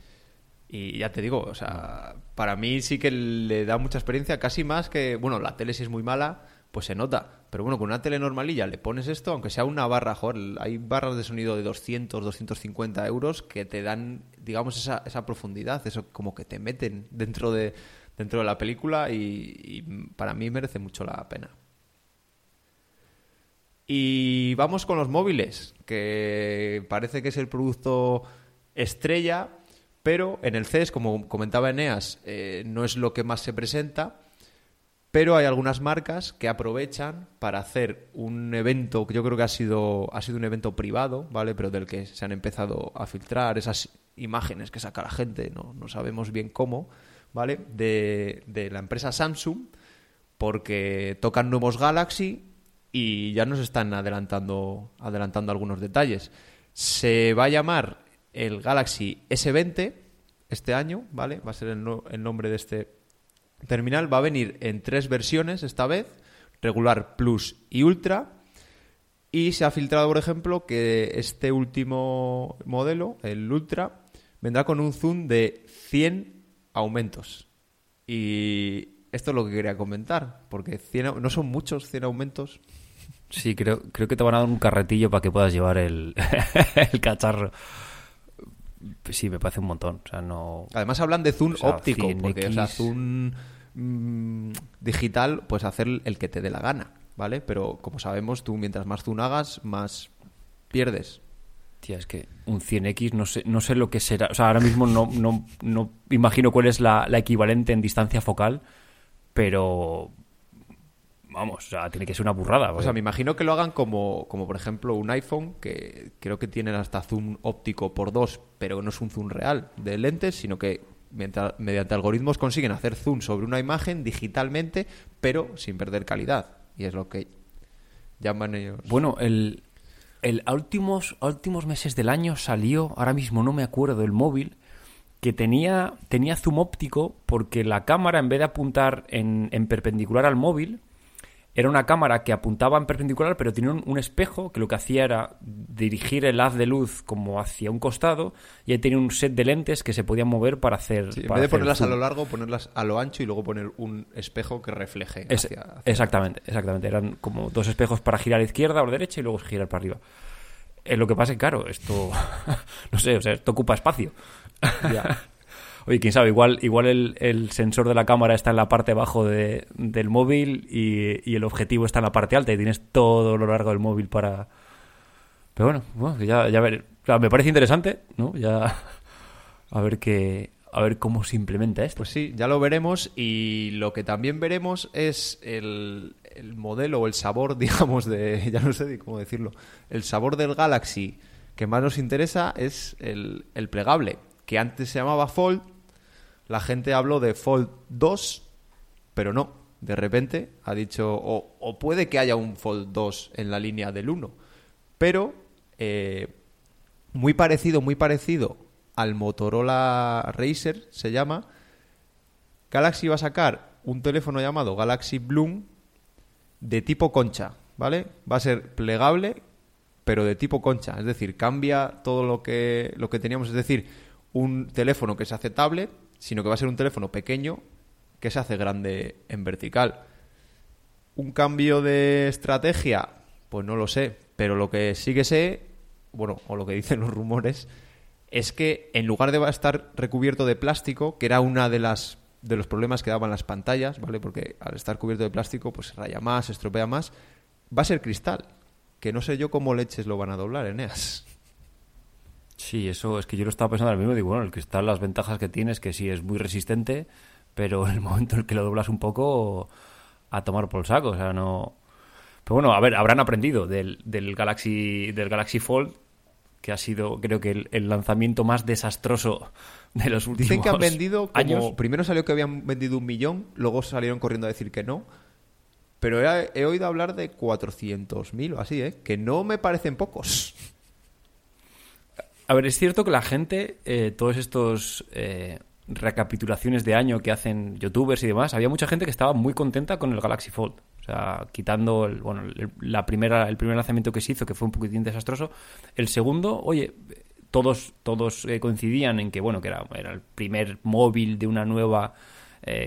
Y ya te digo, o sea, para mí sí que le da mucha experiencia, casi más que, bueno, la tele si es muy mala, pues se nota. Pero bueno, con una tele normalilla le pones esto, aunque sea una barra, joder, hay barras de sonido de 200, 250 euros que te dan, digamos, esa, esa profundidad, eso como que te meten dentro de, dentro de la película y para mí merece mucho la pena. Y vamos con los móviles, que parece que es el producto estrella pero en el CES, como comentaba Eneas, eh, no es lo que más se presenta, pero hay algunas marcas que aprovechan para hacer un evento que yo creo que ha sido, ha sido un evento privado, ¿vale? Pero del que se han empezado a filtrar esas imágenes que saca la gente, no, no sabemos bien cómo, ¿vale? De, de la empresa Samsung, porque tocan nuevos Galaxy y ya nos están adelantando, adelantando algunos detalles. Se va a llamar el Galaxy S20 este año, ¿vale? Va a ser el, nombre de este terminal. Va a venir en tres versiones esta vez, regular, plus y ultra. Y se ha filtrado, por ejemplo, que este último modelo, el ultra, vendrá con un zoom de 100 aumentos. Y esto es lo que quería comentar, porque no son muchos 100 aumentos. Sí, creo, creo que te van a dar un carretillo para que puedas llevar el, el cacharro. Sí, me parece un montón. O sea, no... Además hablan de zoom óptico, porque o sea, zoom mm, digital, pues hacer el que te dé la gana, ¿vale? Pero como sabemos, tú mientras más zoom hagas, más pierdes. Tía, es que un 100X no sé, no sé lo que será. O sea, ahora mismo no, no, no imagino cuál es la, la equivalente en distancia focal, pero vamos, o sea, tiene que ser una burrada. O sea, me imagino que lo hagan como, como por ejemplo un iPhone, que creo que tienen hasta zoom óptico por dos, pero no es un zoom real de lentes, sino que mediante algoritmos consiguen hacer zoom sobre una imagen digitalmente, pero sin perder calidad. Y es lo que llaman ellos. Bueno, el, el últimos, últimos meses del año salió, ahora mismo no me acuerdo, el móvil que tenía, tenía zoom óptico porque la cámara, en vez de apuntar en, en perpendicular al móvil, era una cámara que apuntaba en perpendicular, pero tenía un, espejo que lo que hacía era dirigir el haz de luz como hacia un costado y ahí tenía un set de lentes que se podían mover para hacer. en vez de ponerlas a lo largo, ponerlas a lo ancho y luego poner un espejo que refleje. hacia, exactamente, exactamente. Eran como dos espejos para girar a la izquierda o derecha y luego girar para arriba. Eh, lo que pasa es que, claro, esto. no sé, o sea, esto ocupa espacio. Ya. Oye, quién sabe, igual, igual el, sensor de la cámara está en la parte bajo de, del móvil y, el objetivo está en la parte alta y tienes todo lo largo del móvil para... Pero bueno, bueno ya, ya ver, me parece interesante, ¿no? Ya a ver qué, a ver cómo se implementa esto. Pues sí, ya lo veremos y lo que también veremos es el, el modelo o el sabor, digamos, de, ya no sé cómo decirlo, el sabor del Galaxy que más nos interesa es el, el plegable, que antes se llamaba Fold la gente habló de Fold 2, pero no. De repente ha dicho, o, puede que haya un Fold 2 en la línea del 1, pero eh, muy parecido, muy parecido al Motorola Racer, se llama. Galaxy va a sacar un teléfono llamado Galaxy Bloom de tipo concha, ¿vale? Va a ser plegable, pero de tipo concha, es decir, cambia todo lo que, lo que teníamos, es decir, un teléfono que se hace tablet sino que va a ser un teléfono pequeño que se hace grande en vertical. ¿Un cambio de estrategia? Pues no lo sé, pero lo que sí que sé, bueno, o lo que dicen los rumores, es que en lugar de estar recubierto de plástico, que era una de las de los problemas que daban las pantallas, ¿vale? Porque al estar cubierto de plástico, pues raya más, estropea más, va a ser cristal, que no sé yo cómo leches lo van a doblar, Eneas. Sí, eso es que yo lo estaba pensando al mismo. Digo, bueno, el cristal, las ventajas que tiene es que sí es muy resistente, pero en el momento en el que lo doblas un poco, a tomar por el saco. O sea, no. Pero bueno, a ver, habrán aprendido del, del Galaxy del Galaxy Fold, que ha sido, creo que, el, lanzamiento más desastroso de los últimos Dicen que han vendido años. Primero salió que habían vendido un millón, luego salieron corriendo a decir que no. Pero he, he oído hablar de 400.000 o así, ¿eh? Que no me parecen pocos. A ver, es cierto que la gente, eh, todos estos eh, recapitulaciones de año que hacen youtubers y demás, había mucha gente que estaba muy contenta con el Galaxy Fold. O sea, quitando el, bueno, la primera, el primer lanzamiento que se hizo, que fue un poquitín desastroso. El segundo, oye, todos, todos eh, coincidían en que, bueno, que era, era el primer móvil de una nueva,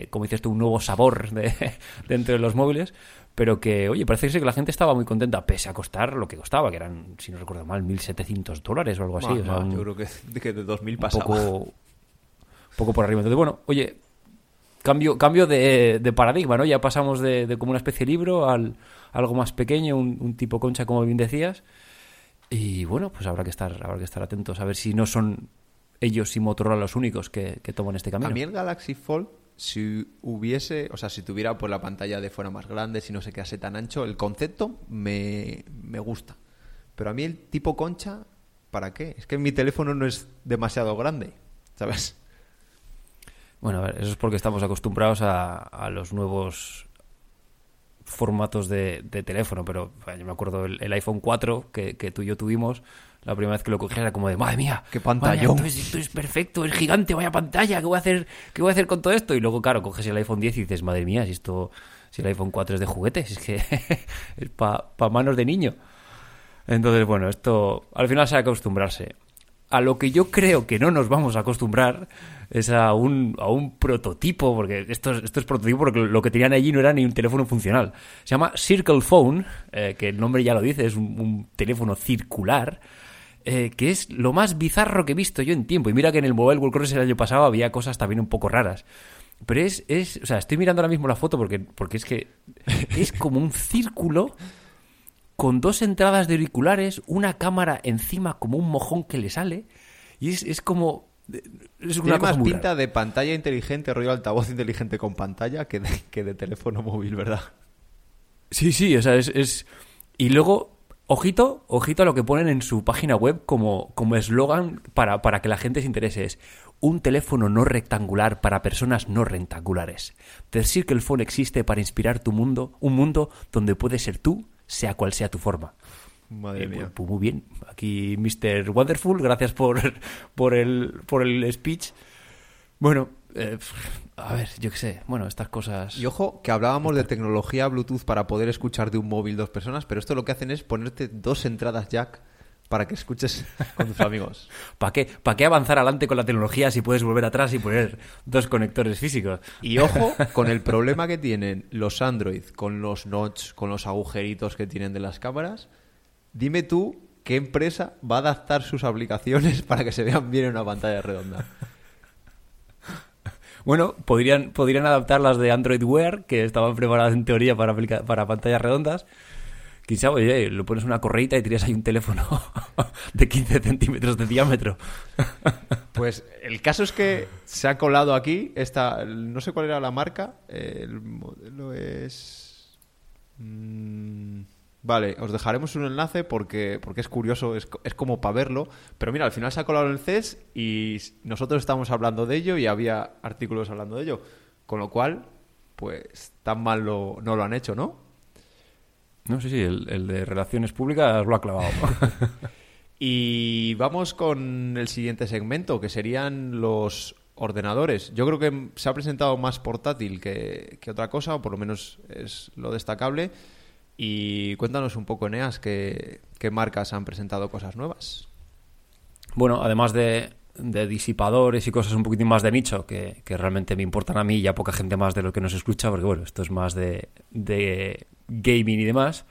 como dices tú, un nuevo sabor de, de los móviles pero que, oye, parece que la gente estaba muy contenta, pese a costar lo que costaba, que eran, si no recuerdo mal, 1.700 dólares o algo así. yo creo que, de 2.000 pasaba. Poco, poco por arriba. Entonces, bueno, oye, cambio, cambio de, paradigma, ¿no? Ya pasamos de, como una especie de libro al algo más pequeño, un, tipo concha, como bien decías. Y bueno, pues habrá que estar, habrá que estar atentos a ver si no son ellos y Motorola los únicos que, que toman este camino. A mí el Galaxy Fold si hubiese, o sea, si tuviera pues la pantalla de fuera más grande, si no se quedase tan ancho, el concepto me, me gusta. Pero a mí el tipo concha, ¿para qué? Es que mi teléfono no es demasiado grande, ¿sabes? Bueno, a ver, eso es porque estamos acostumbrados a, a los nuevos formatos de, de teléfono, pero yo me acuerdo el, iPhone 4 que, que, tú y yo tuvimos, la primera vez que lo cogí era como de, madre mía, qué pantalla. Esto, es, perfecto, es gigante, vaya pantalla, ¿qué voy a hacer, qué voy a hacer con todo esto? Y luego, claro, coges el iPhone 10 y dices, madre mía, si esto, si el iPhone 4 es de juguetes, es que es para pa manos de niño. Entonces, bueno, esto al final se que acostumbrarse. A lo que yo creo que no nos vamos a acostumbrar es a un, a un prototipo, porque esto, esto es prototipo porque lo que tenían allí no era ni un teléfono funcional. Se llama Circle Phone, eh, que el nombre ya lo dice, es un teléfono circular eh, que es lo más bizarro que he visto yo en tiempo. Y mira que en el Mobile World Congress el año pasado había cosas también un poco raras. Pero es, es, o sea, estoy mirando ahora mismo la foto porque, porque es que es como un círculo con dos entradas de auriculares, una cámara encima como un mojón que le sale. Y es, es como... Es una Tiene más pinta de pantalla inteligente, rollo altavoz inteligente con pantalla, que de, que de teléfono móvil, ¿verdad? Sí, sí, o sea, es... es... Y luego, ojito, ojito a lo que ponen en su página web como como eslogan para, para que la gente se interese. Es un teléfono no rectangular para personas no rectangulares. Decir que el phone existe para inspirar tu mundo, un mundo donde puedes ser tú, sea cual sea tu forma. Madre Eh, mía. pues, pues muy bien. Aquí Mr. Wonderful, gracias por, por, el, por el speech. Bueno, eh, a ver, yo qué sé. Bueno, estas cosas... Y ojo, que hablábamos de tecnología Bluetooth para poder escuchar de un móvil dos personas, pero esto lo que hacen es ponerte dos entradas jack para que escuches con tus amigos. ¿Para qué, ¿Para qué avanzar adelante con la tecnología si puedes volver atrás y poner dos conectores físicos? Y ojo con el problema que tienen los Android con los notch, con los agujeritos que tienen de las cámaras. Dime tú qué empresa va a adaptar sus aplicaciones para que se vean bien en una pantalla redonda. Bueno, podrían, podrían adaptar las de Android Wear, que estaban preparadas en teoría para, aplica- para pantallas redondas. Quizá, oye, lo pones una correita y tiras ahí un teléfono de 15 centímetros de diámetro. Pues el caso es que se ha colado aquí esta, no sé cuál era la marca, el modelo es... mm, vale, os dejaremos un enlace porque, porque es curioso, es, es como para verlo, pero mira, al final se ha colado en el CES y nosotros estábamos hablando de ello y había artículos hablando de ello, con lo cual, pues tan mal lo- no lo han hecho, ¿no? No sé si el, el de relaciones públicas lo ha clavado. Y vamos con el siguiente segmento, que serían los ordenadores. Yo creo que se ha presentado más portátil que, que otra cosa, o por lo menos es lo destacable. Y cuéntanos un poco, Eneas, qué, qué marcas han presentado cosas nuevas. Bueno, además de, disipadores y cosas un poquitín más de nicho, que, realmente me importan a mí y a poca gente más de lo que nos escucha, porque bueno, esto es más de, gaming y demás,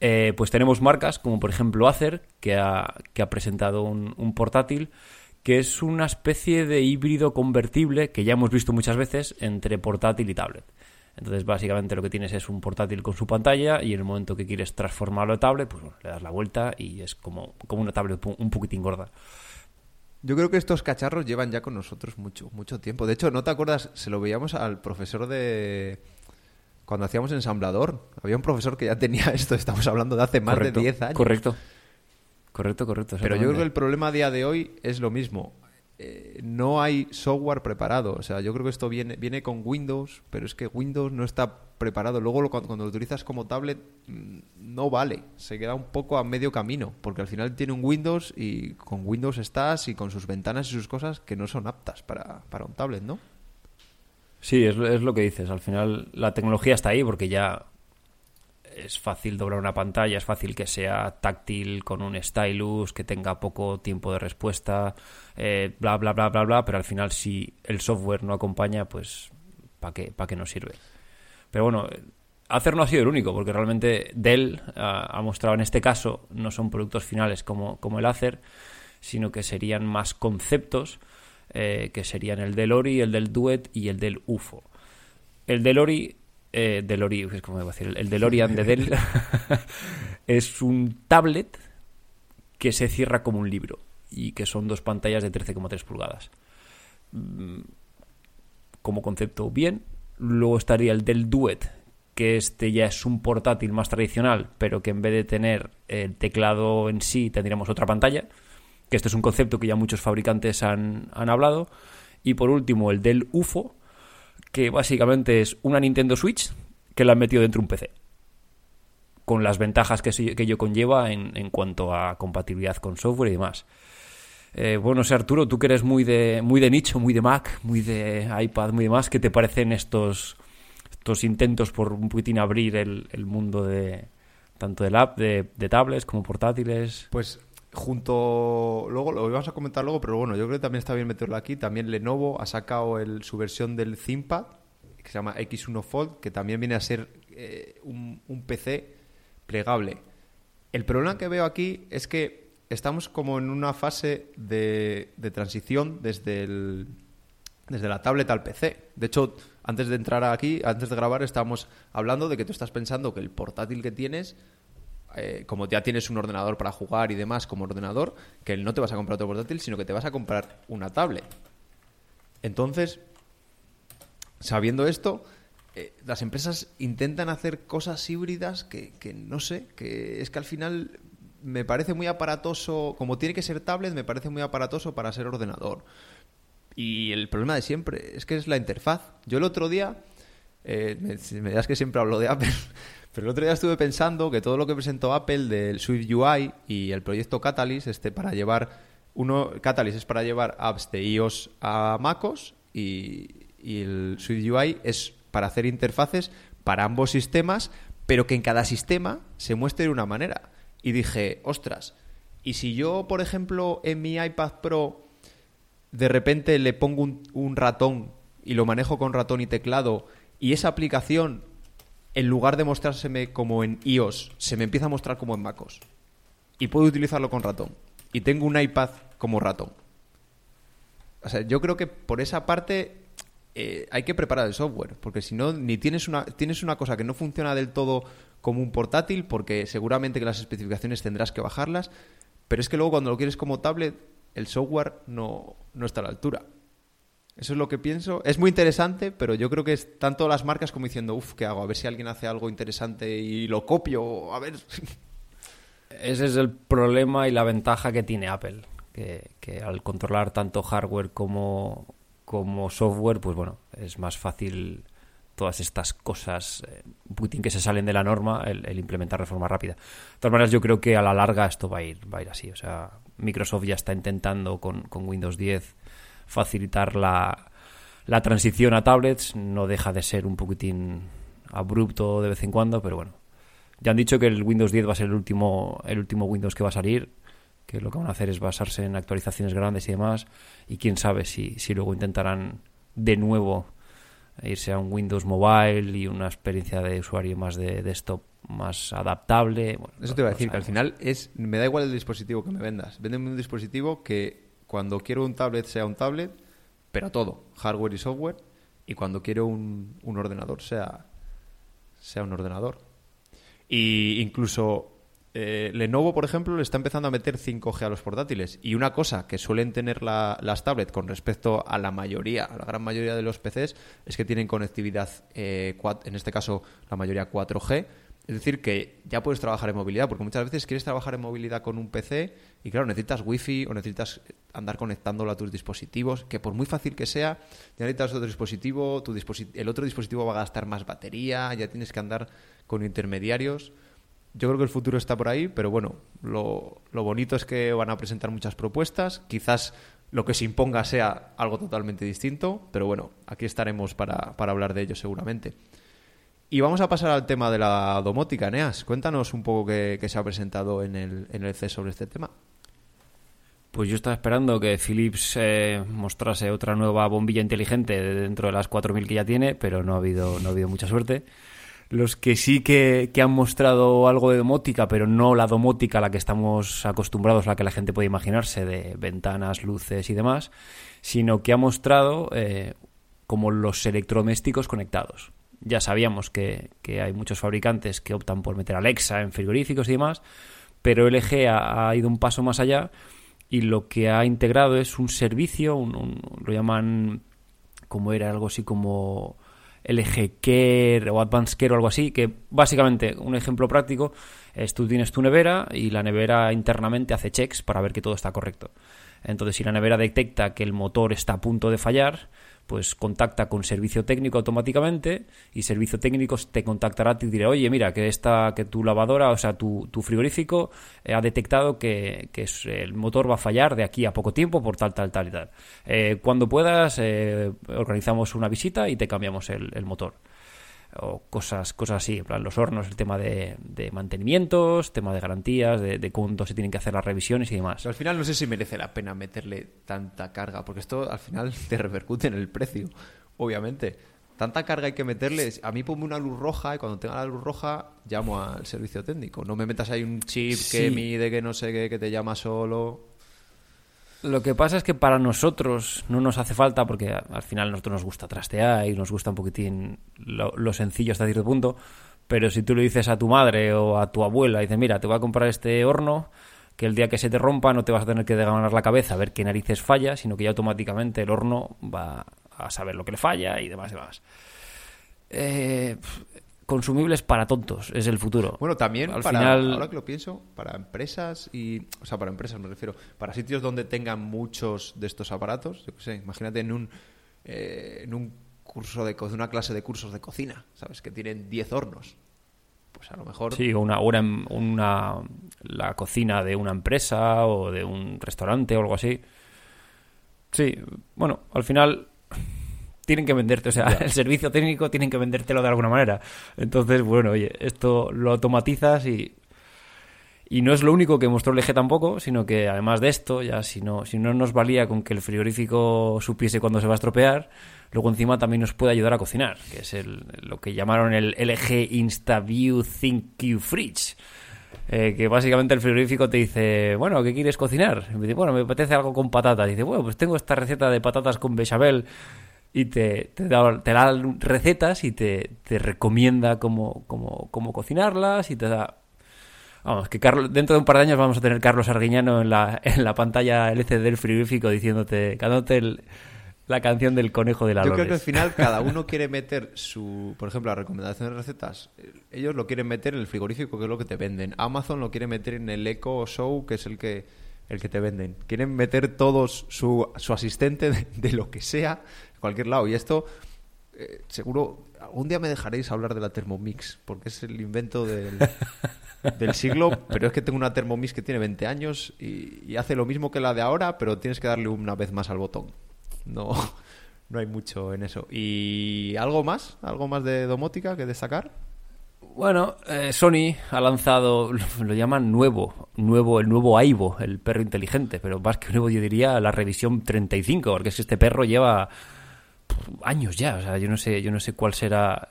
eh, pues tenemos marcas como por ejemplo Acer, que ha, presentado un portátil que es una especie de híbrido convertible que ya hemos visto muchas veces entre portátil y tablet. Entonces, básicamente lo que tienes es un portátil con su pantalla y en el momento que quieres transformarlo a tablet, pues bueno, le das la vuelta y es como, como una tablet un poquitín gorda. Yo creo que estos cacharros llevan ya con nosotros mucho, mucho tiempo. De hecho, ¿no te acuerdas? Se lo veíamos al profesor de... Cuando hacíamos ensamblador. Había un profesor que ya tenía esto. Estamos hablando de hace más Correcto, de 10 años. Correcto. Correcto, correcto. Pero yo creo que el problema a día de hoy es lo mismo. Eh, no hay software preparado. O sea, yo creo que esto viene, viene con Windows, pero es que Windows no está preparado. Luego cuando, lo utilizas como tablet mm, no vale. Se queda un poco a medio camino, porque al final tiene un Windows y con Windows estás y con sus ventanas y sus cosas que no son aptas para, para un tablet, ¿no? Sí, es lo que dices. Al final la tecnología está ahí porque ya es fácil doblar una pantalla, es fácil que sea táctil con un stylus, que tenga poco tiempo de respuesta, eh, bla, bla, bla, bla, bla, pero al final si el software no acompaña, pues ¿para qué, pa' qué nos sirve? Pero bueno, Acer no ha sido el único, porque realmente Dell ah, ha mostrado en este caso, no son productos finales como, como el Acer, sino que serían más conceptos, eh, que serían el del Ori, el del Duet y el del UFO. El del Ori, eh, del Ori, es como decir, el DeLorean de Dell es un tablet que se cierra como un libro y que son dos pantallas de 13,3 pulgadas. Mm, Como concepto, bien. Luego estaría el del Duet, que este ya es un portátil más tradicional, pero que en vez de tener el teclado en sí, tendríamos otra pantalla. Que este es un concepto que ya muchos fabricantes han, han hablado. Y por último, el del UFO, que básicamente es una Nintendo Switch que la han metido dentro de un PC. Con las ventajas que, que ello conlleva en, en cuanto a compatibilidad con software y demás. Eh, bueno, no sé, Arturo, tú que eres muy de, muy de nicho, muy de Mac, muy de iPad, muy demás, ¿qué te parecen estos, estos intentos por un poquitín abrir el, el mundo de tanto del app, de, de tablets como portátiles? Pues junto, luego lo íbamos a comentar luego, pero bueno, yo creo que también está bien meterlo aquí. También Lenovo ha sacado el, su versión del ThinkPad, que se llama X1 Fold, que también viene a ser eh, un, un PC plegable. El problema que veo aquí es que estamos como en una fase de, de transición desde el, desde la tablet al PC. De hecho, antes de entrar aquí, antes de grabar, estábamos hablando de que tú estás pensando que el portátil que tienes, eh, como ya tienes un ordenador para jugar y demás como ordenador, que no te vas a comprar otro portátil, sino que te vas a comprar una tablet. Entonces, sabiendo esto, eh, las empresas intentan hacer cosas híbridas que, que no sé, que es que al final me parece muy aparatoso, como tiene que ser tablet, me parece muy aparatoso para ser ordenador. Y el problema de siempre es que es la interfaz. Yo el otro día, eh, me, me das que siempre hablo de Apple, pero el otro día estuve pensando que todo lo que presentó Apple del Swift UI y el proyecto Catalyst, este para llevar uno Catalyst es para llevar apps de iOS a MacOS y, y el Swift UI es para hacer interfaces para ambos sistemas, pero que en cada sistema se muestre de una manera. Y dije, ostras, ¿y si yo, por ejemplo, en mi iPad Pro de repente le pongo un, un ratón y lo manejo con ratón y teclado y esa aplicación, en lugar de mostrárseme como en iOS, se me empieza a mostrar como en MacOS? Y puedo utilizarlo con ratón. Y tengo un iPad como ratón. O sea, yo creo que por esa parte eh, hay que preparar el software, porque si no, ni tienes una, tienes una cosa que no funciona del todo como un portátil, porque seguramente que las especificaciones tendrás que bajarlas, pero es que luego cuando lo quieres como tablet, el software no, no está a la altura. Eso es lo que pienso. Es muy interesante, pero yo creo que es tanto las marcas como diciendo, uff, ¿qué hago? A ver si alguien hace algo interesante y lo copio, a ver. Ese es el problema y la ventaja que tiene Apple, que, que al controlar tanto hardware como, como software, pues bueno, es más fácil todas estas cosas eh, que se salen de la norma, el, el, implementar de forma rápida. De todas maneras, yo creo que a la larga esto va a ir, va a ir así. O sea, Microsoft ya está intentando con, con Windows 10 facilitar la, la transición a tablets. No deja de ser un poquitín abrupto de vez en cuando, pero bueno. Ya han dicho que el Windows 10 va a ser el último, el último Windows que va a salir, que lo que van a hacer es basarse en actualizaciones grandes y demás, y quién sabe si, si luego intentarán de nuevo irse a un Windows Mobile y una experiencia de usuario más de desktop más adaptable. Bueno, Eso te iba a decir, que al final es me da igual el dispositivo que me vendas. Véndeme un dispositivo que cuando quiero un tablet sea un tablet, pero todo, hardware y software, y cuando quiero un, ordenador sea, sea un ordenador. Y incluso eh, Lenovo, por ejemplo, le está empezando a meter 5G a los portátiles. Y una cosa que suelen tener la, las tablets con respecto a la mayoría, a la gran mayoría de los PCs, es que tienen conectividad, eh, en este caso la mayoría 4G. Es decir, que ya puedes trabajar en movilidad, porque muchas veces quieres trabajar en movilidad con un PC y claro, necesitas wifi o necesitas andar conectándolo a tus dispositivos, que por muy fácil que sea, ya necesitas otro dispositivo, tu disposit el otro dispositivo va a gastar más batería, ya tienes que andar con intermediarios. Yo creo que el futuro está por ahí, pero bueno, lo, lo, bonito es que van a presentar muchas propuestas. Quizás lo que se imponga sea algo totalmente distinto, pero bueno, aquí estaremos para, para hablar de ello seguramente. Y vamos a pasar al tema de la domótica, Neas. Cuéntanos un poco qué, se ha presentado en el, en el C sobre este tema. Pues yo estaba esperando que Philips eh, mostrase otra nueva bombilla inteligente dentro de las 4.000 que ya tiene, pero no ha habido, no ha habido mucha suerte. Los que sí que, que, han mostrado algo de domótica, pero no la domótica a la que estamos acostumbrados, la que la gente puede imaginarse, de ventanas, luces y demás, sino que ha mostrado eh, como los electrodomésticos conectados. Ya sabíamos que, que, hay muchos fabricantes que optan por meter Alexa en frigoríficos y demás, pero LG ha, ha ido un paso más allá y lo que ha integrado es un servicio, un, un, lo llaman como era algo así como LG Care o Advanced Care o algo así, que básicamente, un ejemplo práctico, es tú tienes tu nevera y la nevera internamente hace checks para ver que todo está correcto. Entonces, si la nevera detecta que el motor está a punto de fallar, pues contacta con servicio técnico automáticamente y servicio técnico te contactará y dirá, oye, mira, que esta, que tu lavadora, o sea, tu, tu frigorífico eh, ha detectado que, que el motor va a fallar de aquí a poco tiempo por tal, tal, tal y tal. Eh, cuando puedas, eh, organizamos una visita y te cambiamos el motor o cosas, cosas así, en plan los hornos, el tema de, de mantenimientos, tema de garantías, de, de, cuándo se tienen que hacer las revisiones y demás. Pero al final no sé si merece la pena meterle tanta carga, porque esto al final te repercute en el precio, obviamente. Tanta carga hay que meterle. A mí ponme una luz roja y cuando tenga la luz roja llamo al servicio técnico. No me metas ahí un chip sí. que mide que no sé qué, que te llama solo. Lo que pasa es que para nosotros no nos hace falta, porque al final a nosotros nos gusta trastear y nos gusta un poquitín lo, lo, sencillo hasta cierto punto, pero si tú le dices a tu madre o a tu abuela, dices, mira, te voy a comprar este horno, que el día que se te rompa no te vas a tener que ganar la cabeza a ver qué narices falla, sino que ya automáticamente el horno va a saber lo que le falla y demás demás. eh, consumibles para tontos, es el futuro. Bueno, también Al para, final- ahora que lo pienso, para empresas y, o sea, para empresas me refiero, para sitios donde tengan muchos de estos aparatos, yo qué sé, imagínate en un, eh, en un curso de una clase de cursos de cocina, ¿sabes? Que tienen 10 hornos. Pues a lo mejor Sí, o una, una, una- la cocina de una empresa o de un restaurante o algo así. Sí, bueno, al final tienen que venderte, o sea, el servicio técnico tienen que vendértelo de alguna manera. Entonces, bueno, oye, esto lo automatizas y y no es lo único que mostró LG tampoco, sino que además de esto, ya si no, si no nos valía con que el frigorífico supiese cuándo se va a estropear, luego encima también nos puede ayudar a cocinar, que es el, lo que llamaron el LG InstaView ThinQ Fridge. Eh, que básicamente el frigorífico te dice, bueno, ¿qué quieres cocinar? Y me dice, bueno, me apetece algo con patatas. dice, bueno, pues tengo esta receta de patatas con bechamel y te, te, da, te da recetas y te, te recomienda cómo, cómo, cómo cocinarlas y te da Vamos, que Carlos, dentro de un par de años vamos a tener Carlos Arguiñano en la, en la pantalla LCD del frigorífico diciéndote, cantándote el- la canción del conejo de la Yo creo que al final cada uno quiere meter su, por ejemplo, la recomendación de recetas, ellos lo quieren meter en el frigorífico, que es lo que te venden. Amazon lo quiere meter en el Echo Show, que es el que el que te venden. Quieren meter todos su, su asistente de, de lo que sea, cualquier lado. Y esto, eh, seguro, algún día me dejaréis hablar de la Thermomix, porque es el invento del, del siglo, pero es que tengo una Thermomix que tiene 20 años y, y hace lo mismo que la de ahora, pero tienes que darle una vez más al botón. No, no hay mucho en eso. ¿Y algo más? ¿Algo más de domótica que destacar? Bueno, eh, Sony ha lanzado, lo llaman nuevo, nuevo, el nuevo Aibo, el perro inteligente, pero más que nuevo yo diría la revisión 35, porque es que este perro lleva años ya, o sea, yo no sé, yo no sé cuál será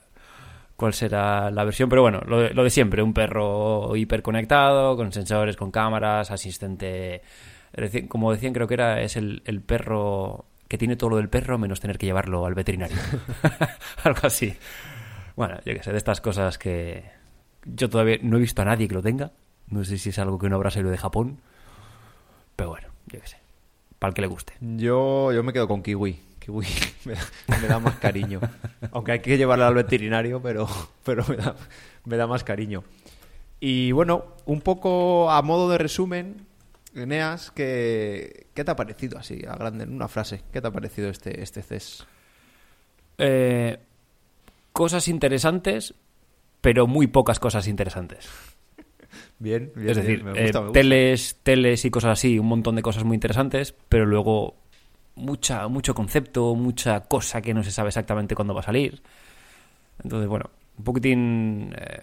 cuál será la versión, pero bueno, lo de, lo de siempre, un perro hiperconectado, con sensores, con cámaras, asistente, como decían creo que era, es el, el perro que tiene todo lo del perro menos tener que llevarlo al veterinario, algo así. Bueno, yo qué sé, de estas cosas que yo todavía no he visto a nadie que lo tenga. No sé si es algo que no habrá salido de Japón. Pero bueno, yo qué sé. Para el que le guste. Yo, yo me quedo con Kiwi. Kiwi me da, me da más cariño. Aunque hay que llevarla al veterinario, pero, pero me, da, me da más cariño. Y bueno, un poco a modo de resumen, Eneas, ¿qué, qué te ha parecido así, a grande, en una frase? ¿Qué te ha parecido este, este CES? Eh, cosas interesantes, pero muy pocas cosas interesantes. Bien, bien, es decir, bien, me eh, gusta, me gusta. teles, teles y cosas así, un montón de cosas muy interesantes, pero luego mucha, mucho concepto, mucha cosa que no se sabe exactamente cuándo va a salir. Entonces, bueno, un poquitín eh,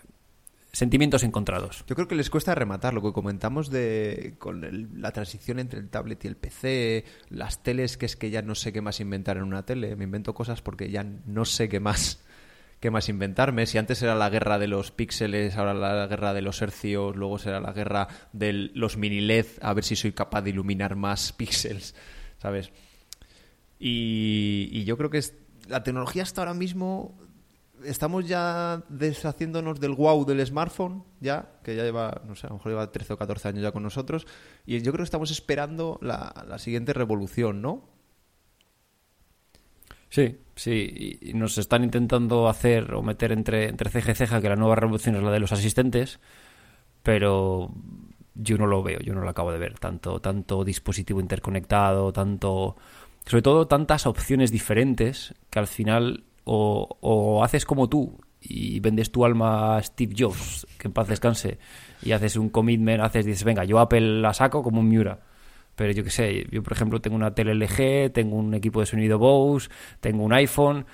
sentimientos encontrados. Yo creo que les cuesta rematar lo que comentamos de con el- la transición entre el tablet y el PC, las teles que es que ya no sé qué más inventar en una tele, me invento cosas porque ya no sé qué más qué más inventarme. Si antes era la guerra de los píxeles, ahora la guerra de los hercios, luego será la guerra de los mini LED, a ver si soy capaz de iluminar más píxeles, ¿sabes? Y, y yo creo que es, la tecnología hasta ahora mismo estamos ya deshaciéndonos del wow del smartphone, ya, que ya lleva, no sé, a lo mejor lleva 13 o 14 años ya con nosotros, y yo creo que estamos esperando la, la siguiente revolución, ¿no? Sí, sí, y nos están intentando hacer o meter entre, entre ceja y ceja que la nueva revolución es la de los asistentes, pero yo no lo veo, yo no lo acabo de ver. Tanto, tanto dispositivo interconectado, tanto. Sobre todo tantas opciones diferentes que al final o, o haces como tú y vendes tu alma a Steve Jobs, que en paz descanse, y haces un commitment, haces, dices, venga, yo Apple la saco como un Miura. Pero yo qué sé, yo por ejemplo tengo una tele LG, tengo un equipo de sonido Bose, tengo un iPhone,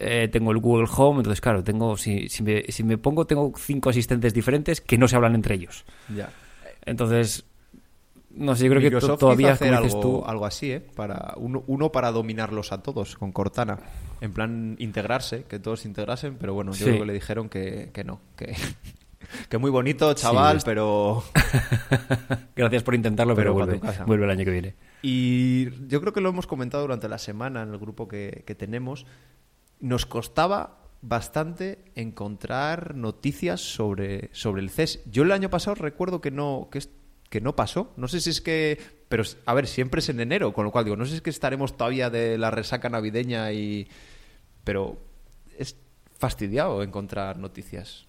eh, tengo el Google Home, entonces claro, tengo si, si, me, si me pongo tengo cinco asistentes diferentes que no se hablan entre ellos. Ya. Entonces, no sé, yo creo que todavía, hacer como dices algo, tú, algo así, ¿eh? Para uno, uno para dominarlos a todos con Cortana. En plan, integrarse, que todos se integrasen, pero bueno, yo Sí. creo que le dijeron que, que no, que, que muy bonito, chaval, pero... gracias por intentarlo, Pero pero, vuelve, vuelve el año que viene. Y yo creo que lo hemos comentado durante la semana en el grupo que, que tenemos. Nos costaba bastante encontrar noticias sobre, sobre el CES. Yo el año pasado recuerdo que no, que, que no pasó. No sé si es que... Pero, a ver, siempre es en enero, con lo cual digo, no sé si es que estaremos todavía de la resaca navideña y... Pero es fastidiado encontrar noticias.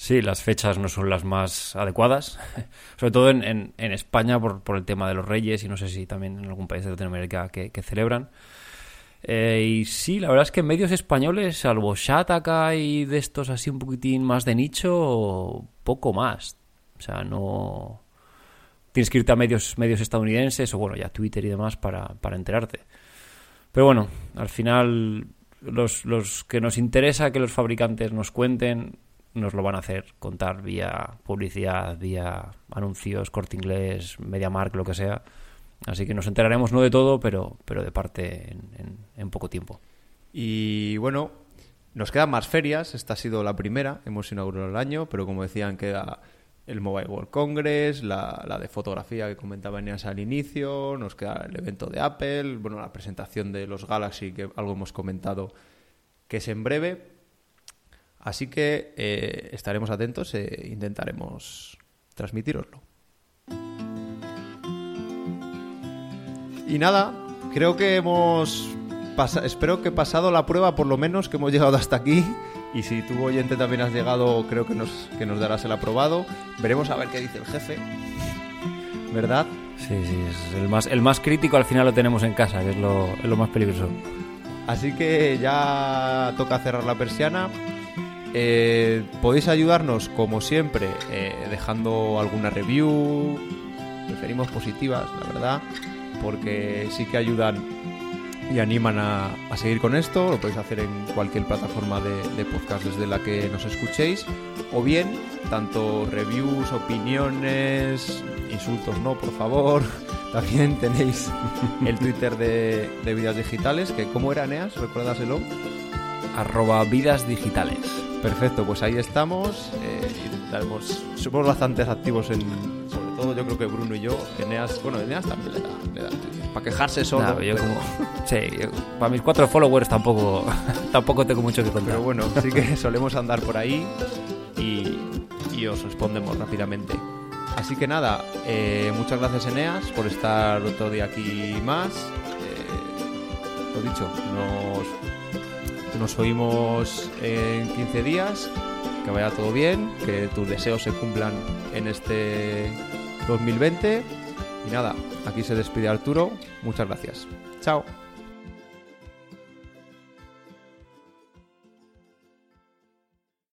Sí, las fechas no son las más adecuadas, sobre todo en, en, España por, por, el tema de los reyes y no sé si también en algún país de Latinoamérica que, celebran. Eh, y sí, la verdad es que en medios españoles, salvo Shataka y de estos así un poquitín más de nicho, poco más. O sea, no... Tienes que irte a medios, medios estadounidenses o bueno, ya Twitter y demás para, para enterarte. Pero bueno, al final los, los que nos interesa que los fabricantes nos cuenten nos lo van a hacer contar vía publicidad, vía anuncios, corte inglés, MediaMark, lo que sea. Así que nos enteraremos no de todo, pero, pero de parte en, en, poco tiempo. Y bueno, nos quedan más ferias. Esta ha sido la primera. Hemos inaugurado el año, pero como decían, queda el Mobile World Congress, la, la de fotografía que comentaba Eneas al inicio, nos queda el evento de Apple, bueno, la presentación de los Galaxy, que algo hemos comentado que es en breve. Así que eh, estaremos atentos e intentaremos transmitiroslo. Y nada, creo que hemos espero que he pasado la prueba por lo menos que hemos llegado hasta aquí y si tú oyente también has llegado creo que nos, que nos darás el aprobado veremos a ver qué dice el jefe ¿verdad? Sí, sí, es el más, el más crítico al final lo tenemos en casa que es lo, es lo más peligroso así que ya toca cerrar la persiana eh, podéis ayudarnos, como siempre, eh, dejando alguna review. Preferimos positivas, la verdad, porque sí que ayudan y animan a, seguir con esto. Lo podéis hacer en cualquier plataforma de, podcast desde la que nos escuchéis. O bien, tanto reviews, opiniones, insultos no, por favor. También tenéis el Twitter de, de Vidas Digitales, que ¿cómo era, Neas? Recuérdaselo. Arroba Vidas Digitales. Perfecto, pues ahí estamos. Eh, somos bastante activos en. Todo, yo creo que Bruno y yo. Eneas, bueno, Eneas también le da. Le da para quejarse solo. yo como, sí, para mis cuatro followers tampoco, tampoco tengo mucho que contar. Pero bueno, sí que solemos andar por ahí y, y os respondemos rápidamente. Así que nada, eh, muchas gracias Eneas por estar otro día aquí más. Eh, lo dicho, nos nos oímos en 15 días. Que vaya todo bien, que tus deseos se cumplan en este 2020. Y nada, aquí se despide Arturo. Muchas gracias. Chao.